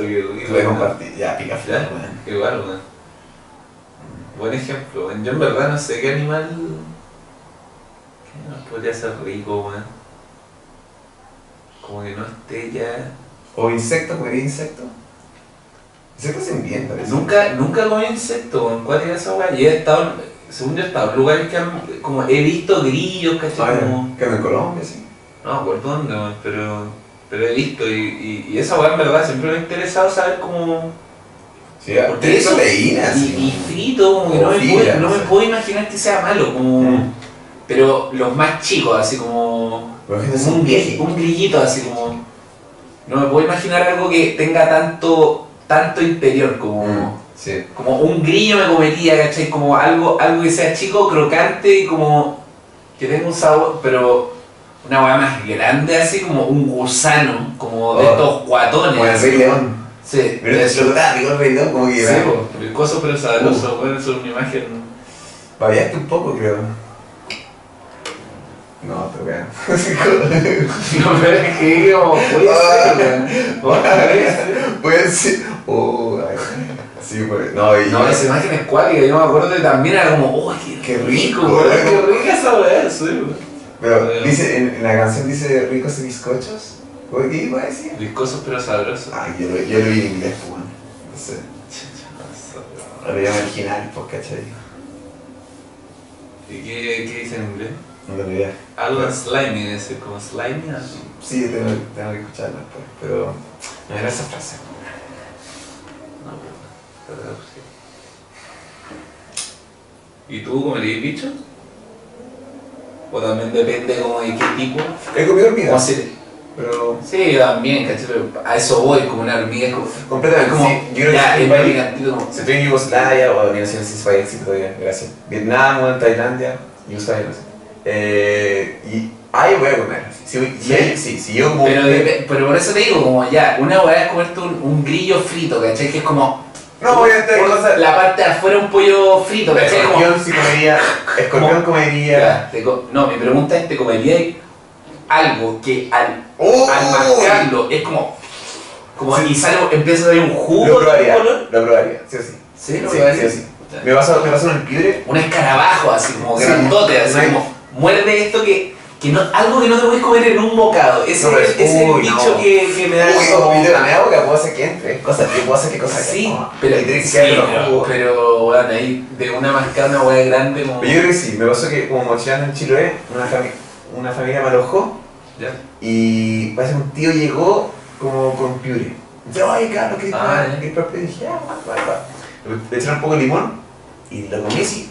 te voy a compartir, ya, pica weón. Igual, weón. Buen ejemplo, weón. Yo en verdad no sé qué animal. ¿Qué animal podría ser rico, weón? Como que no esté ya. O insecto, comería insecto. Insectos hacen bien, parece. Nunca, nunca comí insecto, weón. ¿Cuál era esa weá? Y he estado, en- según yo he estado en lugares que han, como he visto grillos, ¿cachai? Ah, Como. Que en Colombia, sí. no acuerdo dónde, pero, pero he visto y, y, y esa weá en verdad siempre me ha interesado saber cómo. Sí, Porque tiene eso- proteínas. Y, frito, como que no me, puedo, no me puedo imaginar que sea malo, como. Mm. Pero los más chicos, así como. Un, un grillito, así como. No me puedo imaginar algo que tenga tanto, tanto interior, como. Mm, Sí. Como un grillo me comería, ¿cachai? Como algo, algo que sea chico, crocante y como. que tenga un sabor, pero. Una hueá más grande, así como un gusano, como de Oh. estos guatones. Como el Rey León. Sí, Pero de es lo rico el Rey León, como que Sí, va- po, ricoso pero sabroso, puede ser una imagen. Babeaste un poco, creo. No, te vean. No, pero es que como puede ser, weón. Puede ser. Oh, ay. sí, pues. No, y. No, esa imagen es cuática, yo me acuerdo que también era como, oh, qué, rico, rico, weón, weón. qué rica esa weá, sí, weón. Pero dice, en, en la canción dice ricos y bizcochos. ¿Cómo ¿Qué iba a decir? Viscosos pero sabrosos. Ay, yo lo, yo lo vi en inglés, pues, bueno. No sé. Lo llamo original, pues, ¿cachai? ¿Y qué, qué dice en inglés? No tengo idea. Algo slimy, ser como slimy. Sí, tengo, tengo que escucarlo después, pero no era esa frase. Sí. ¿Y tú comerías bicho? O también depende como de qué tipo. He comido hormigas, si- pero Sí, también, ¿cachai? Pero a eso voy, como una hormiga, es como... completamente. como sí, yo creo ya, que es sí, como... Si estoy en Yugoslavia o no sé si es país éxito todavía, gracias. Vietnam o en Tailandia, Yugoslavia, no sé. Eh, y ahí voy a comer. Si, si, ¿Sí? sí, si yo. Pero, pero por eso te digo, como ya, una weá es comerte un, un grillo frito, ¿cachai? Que es como no, voy a estar un- cosas. la parte de afuera un pollo frito, ¿cachai? Como, Escorpión sí comería. Escorpión comería. Ya, co- no, mi pregunta es, ¿te comerías algo que al, ¡Oh! al mascarlo es como... como Sí. y sale, empieza a salir un jugo Lo de probaría. color? Lo probaría, sí o sí. Sí, lo Sí, probaría. sí sí. Me pasó, me pasó en el piedre. Un escarabajo así, como grandote, así como... Muerde esto que... que no, algo que no te puedes comer en un bocado. Ese, No, es, el bicho no. que, que me da Uy, como- como la media boca puedo hacer que entre. Cosas, yo puedo hacer que cosas que. Sí, oh, pero, que sí, pero, pero, bueno, ahí de una mascada una hueá grande como... Pero yo creo que sí, me pasó que como mochilando en Chiloé, una, fami- una familia me alojó Ya. y parece que un tío llegó como con piure. Dice, oye Carlos, ¿qué Ah. Y dije, ah, va, va. Le echaron un poco de limón y lo comí así.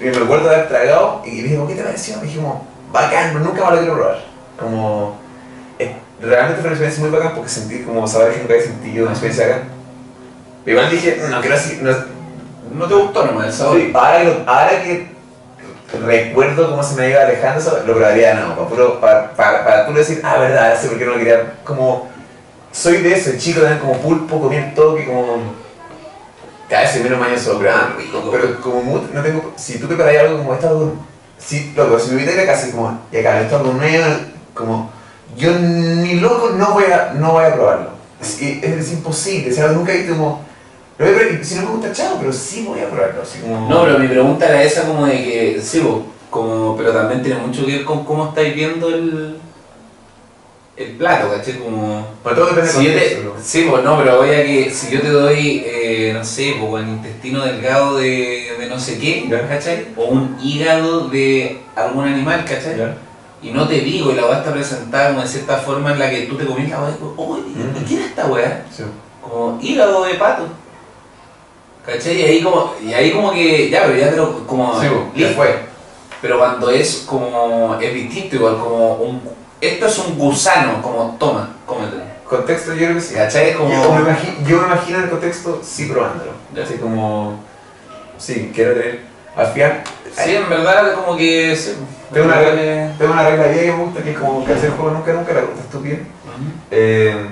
Y me recuerdo de haber tragado y dije, ¿qué te pareció? Me dije, como, bacán, pero nunca más lo quiero probar. Como, eh, realmente fue una experiencia muy bacán porque sentí como sabores que nunca había sentido, una experiencia acá. Pero igual dije, no quiero así, no, ¿No te gustó nomás el sabor? Sí, ahora, que ahora que recuerdo cómo se me iba alejando, eso, lo probaría de nuevo, para, para, para, para tú decir, ah, verdad, ahora sé por qué no lo quería. Como, soy de eso, el chico también como pulpo, comía el toque, como. Cada vez menos mañoso, pero, ah, pero como mood, no tengo. Si tú preparas algo como esto, algo. Si, loco, si me invitas a ir a casa y como, y acá, esto algo nuevo, como. Yo ni loco no voy a, no voy a probarlo. Es es, es imposible, o sea, nunca he visto como si no me gusta, chao, pero sí voy a probarlo. Así como... No, pero mi pregunta era esa como de que, sí, vos, como, pero también tiene mucho que ver con cómo estáis viendo el, el plato, ¿cachai? Como... Pero todo depende Si del te, sí, pues no, pero voy a que si yo te doy, eh, no sé, pues, el intestino delgado de, de no sé qué, Ya. ¿cachai? O un hígado de algún animal, ¿cachai? ¿Ya? Y no te digo, y la weá está presentada como de cierta forma en la que tú te comís la weá y dices, ¿y quién es esta weá? Sí. Como hígado de pato. ¿Cachai? Y ahí como, y ahí como que, ya, pero ya te lo, como, Sí, ya fue. Pero cuando es como, es distinto igual, como un, esto es un gusano, como, toma, cómetelo. Contexto, yo creo que sí. ¿Cachai? Como... Yo, me imagino, yo me imagino el contexto sí probándolo. Así como. Sí, quiero tener. Al final. Sí, en verdad, como que. Sí, Tengo una, como regla, que- tengo una regla vieja que me gusta que es como que hacer juego nunca nunca, la gusta estúpida. Eh,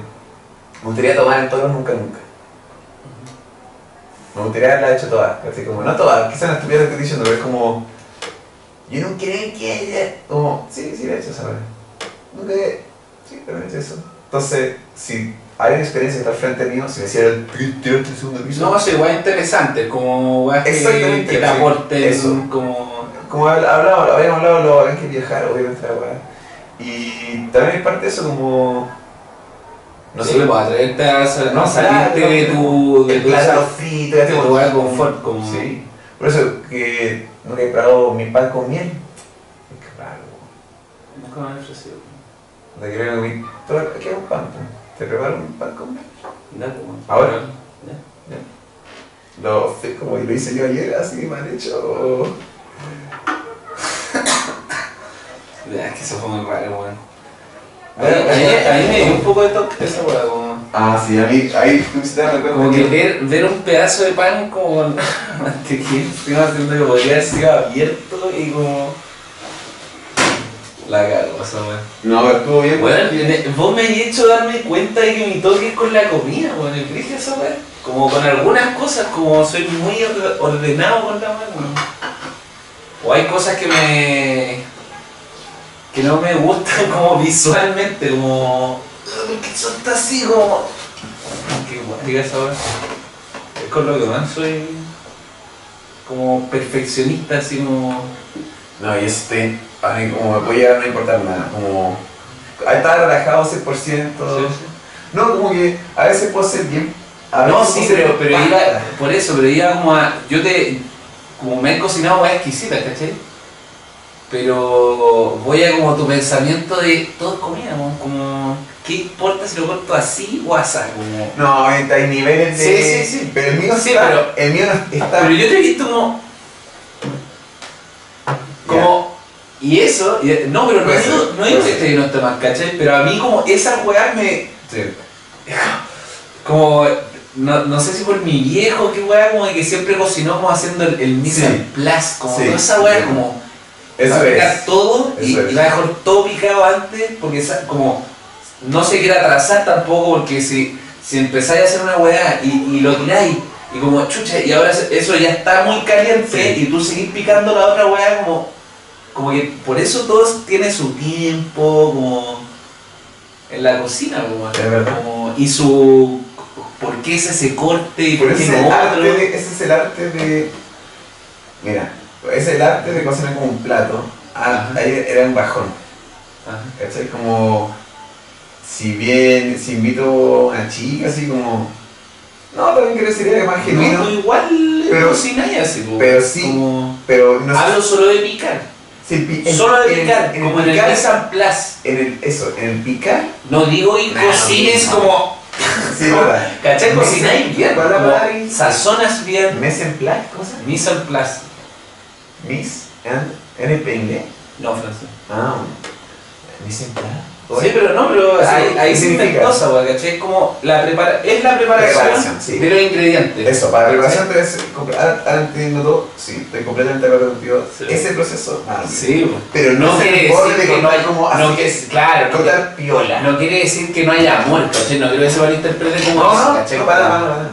me gustaría tomar en todos nunca nunca. Me gustaría haberla hecho todas, así como, no todas, quizás la estupidez que estoy diciendo, pero es como. Yo no creo que ella. Como, sí, sí, la he hecho, ¿sabes? Nunca. Sí, pero he hecho eso. Entonces, si hay una experiencia al frente mío, si me hiciera el segundo piso. No, sí, igual interesante, como weas que, que te sí, aporten eso. como. como hab- hablaba, habíamos hablado, lo hay que viajar, obviamente la weá. Y también es parte de eso como. No sí, sé, pues atreverte a, sal- No, a salirte claro, de tu. de el tu frito, ya de tengo tu lugar de confort, como. Sí. Por eso que nunca he probado mi pan con miel. Es que raro. Nunca me han ofrecido. De que creo que mi. todo- ¿Qué es un pan? ¿Te preparo un pan con? Ya, pues, Ahora. Ya. Lo, como lo hice yo ayer, así mal hecho. Ya, es que eso fue muy raro, weón. A Bueno, mí, me dio un poco de toque esa weá, como. Ah, sí, a mí, ahí me das cuenta Como que ver, ver un pedazo de pan como con mantequilla encima haciendo que podría haber sido abierto y como. La cago, esa weá. No, pero estuvo bien. Bueno, me- vos me has hecho darme cuenta de que mi toque es con la comida, weón. ¿El dije esa weá? Como con algunas cosas, como soy muy orde- ordenado con la weón. O hay cosas que me. que no me gustan como visualmente, como. porque son tan así como. Qué guay, diga esa weá. Es con lo que más soy. como perfeccionista, así como. No, y este, a mí como me puede llegar a no importar nada, como estar relajado 100%. Sí, sí. No, como que a veces puedo ser bien. A No, veces sí, pero, iba, por eso, pero iba como a, yo te, como me he cocinado weas exquisitas, ¿cachai? Pero voy a como tu pensamiento de todo es comida, como, como, ¿qué importa si lo corto así o así? Como, No, hay niveles de. Sí, sí, sí. Pero el mío Sí, está. pero- el mío no está. pero yo te he visto como, como, y eso, y- no, pero no no digo que no esté mal, ¿cachai? Pero a mí como esas weas me, Sí. como no, no sé si por mi viejo, qué weá, como de que siempre cocinó como haciendo el, el mise Sí. en place, como toda esa weá, como Eso va a picar es. todo y, va a dejar todo picado antes, porque esa- como no se quiere atrasar tampoco, porque si, si empezáis a hacer una weá y, y lo tiráis, y como chucha, y ahora eso ya está muy caliente, Sí. y tú seguís picando la otra weá, como, como que por eso todo tiene su tiempo, como en la cocina, como, y su por qué es ese corte y por, qué ese es, no el arte otro. de, ese es el arte de. Mira, es el arte de cocinar como un plato. Ah, ahí era un bajón. Ajá. ¿Cachai? Como. Si bien, si invito a una chica, así como. No, también creo que sería más genuino. No, igual Pero- cocináis así, po. pero sí, Como- Pero no. Hablo solo de picar. En- Solo de picar, en como en el picar- en el, eso, en el picar. No digo y Nah, cocines no. como. Sí, verdad. ¿Cachai? Cocináis bien. ¿Cuál es la como Sazonas bien. Mes en place, cosa. Mise en place. And en inglés. No, francés. Ah, mis en place. Sí, pero no, pero Eso, ahí, ahí ¿qué se significa? weá, ¿cachai? Es como la prepara es la preparación, Preparación, sí. de los ingredientes. Eso, para la preparación ser. comple- Ahora, entiendo todo. Sí, estoy completamente de acuerdo contigo. Sí. Ese proceso. ah, Sí. Pero no, no quiere decir de que no hay como no que, claro, no, cortar piola. no quiere decir que no haya amor, ¿cachai? No quiero que se malinterprete como No, no, no, para, para, para.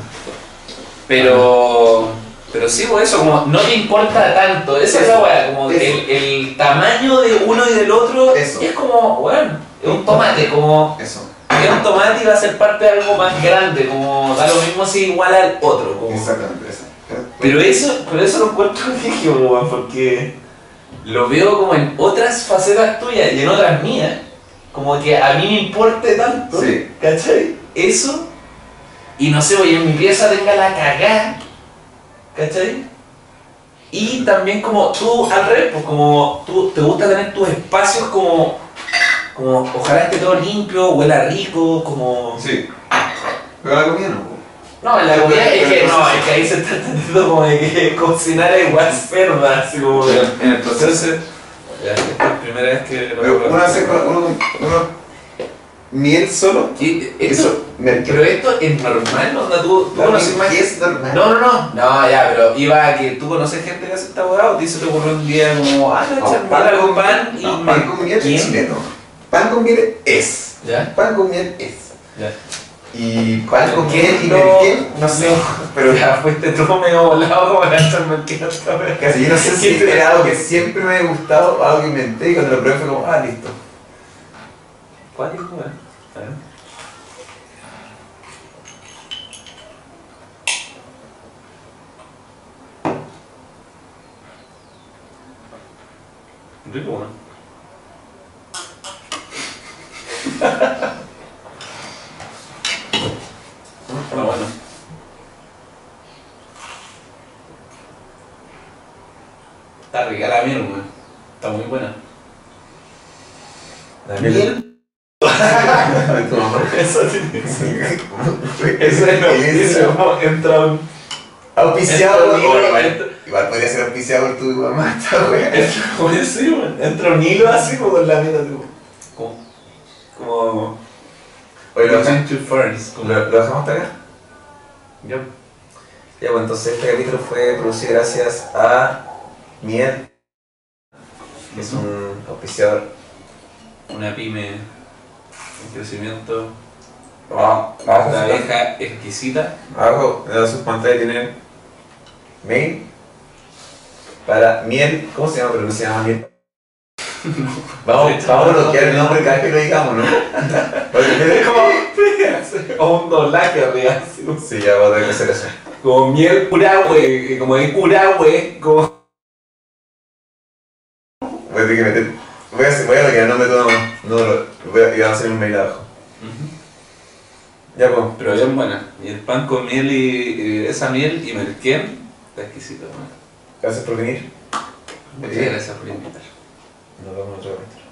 Pero, pero sí, por eso, como no te importa tanto, esa es la weá, como el, el tamaño de uno y del otro Eso. es como, bueno, es un tomate, como Eso. es un tomate y va a ser parte de algo más grande, como da lo mismo si igual al otro. como- Exactamente, eso. Pero eso, pero eso lo encuentro rígido, porque lo veo como en otras facetas tuyas y en otras mías. Como que a mí me importe tanto, Sí. ¿cachai? Eso, y no sé, oye, en mi pieza tenga la cagada, ¿cachai? Y también como tú, al revés, pues como tú te gusta tener tus espacios como, como ojalá esté todo limpio, huela rico, como... Sí. Pero la comida no. No, la comida es que no, es que ahí se está entendiendo como de que cocinar es igual cerda, así como de- en el proceso. Entonces, ya, esta es la primera vez que lo Pero hace con- uno, uno miel solo. Y esto, Eso, pero esto es normal, onda, tú, tú conoces más es normal. No, no, no, no, ya, pero iba a que tú conoces gente que hace esta hueá o te se te ocurrió un día como, ah, no, No, echar pan y no, pan con miel. Pan con miel es. ¿Ya? Pan con miel es. Ya. Y pan con ¿Quién miel y no- merquén, no sé. Pero ya fuiste tú medio volado como la echarme el que casi yo no sé si ¿Quién te- era algo que siempre me ha gustado, algo que inventé y cuando lo probé fue como, ah, listo. ¿Cuál es, weón? A ver. Rico, weón. Está bueno. Está rica la miel, weón. Está muy buena. La ¿Miel? Eso tiene Eso Eso es lo mismo. Entra un. Auspiciado Igual podría ser auspiciado por tu mamá, esta wea. entra- ¿Cómo decir, weón? Entra un hilo así como con la mierda, tipo. Como. Oye, lo. Como. lo- lo hasta acá. Ya. Ya, pues entonces este capítulo fue producido gracias a Miel, que es un auspiciador. Una pyme en crecimiento. Una vamos a ver. abeja exquisita. Abajo en sus pantallas tienen mail para miel. ¿Cómo se llama? Pero no se llama miel. Vamos, vamos a bloquear el nombre cada vez que lo digamos, ¿no? Porque en Es como. O un doblaje arriba, así. como- Sí, ya voy a tener que hacer eso. Como miel curahue, como de curahue, como. Voy a tener que meter. Voy a, voy a bloquear el nombre de todo. No, lo, voy a, y vamos a hacer un mail abajo. Ya, pues. Pero bien buena. Y el pan con miel y, y esa miel y merquén está exquisito. weón. Gracias por venir. Muchas gracias por invitar. Nos vemos en otro capítulo.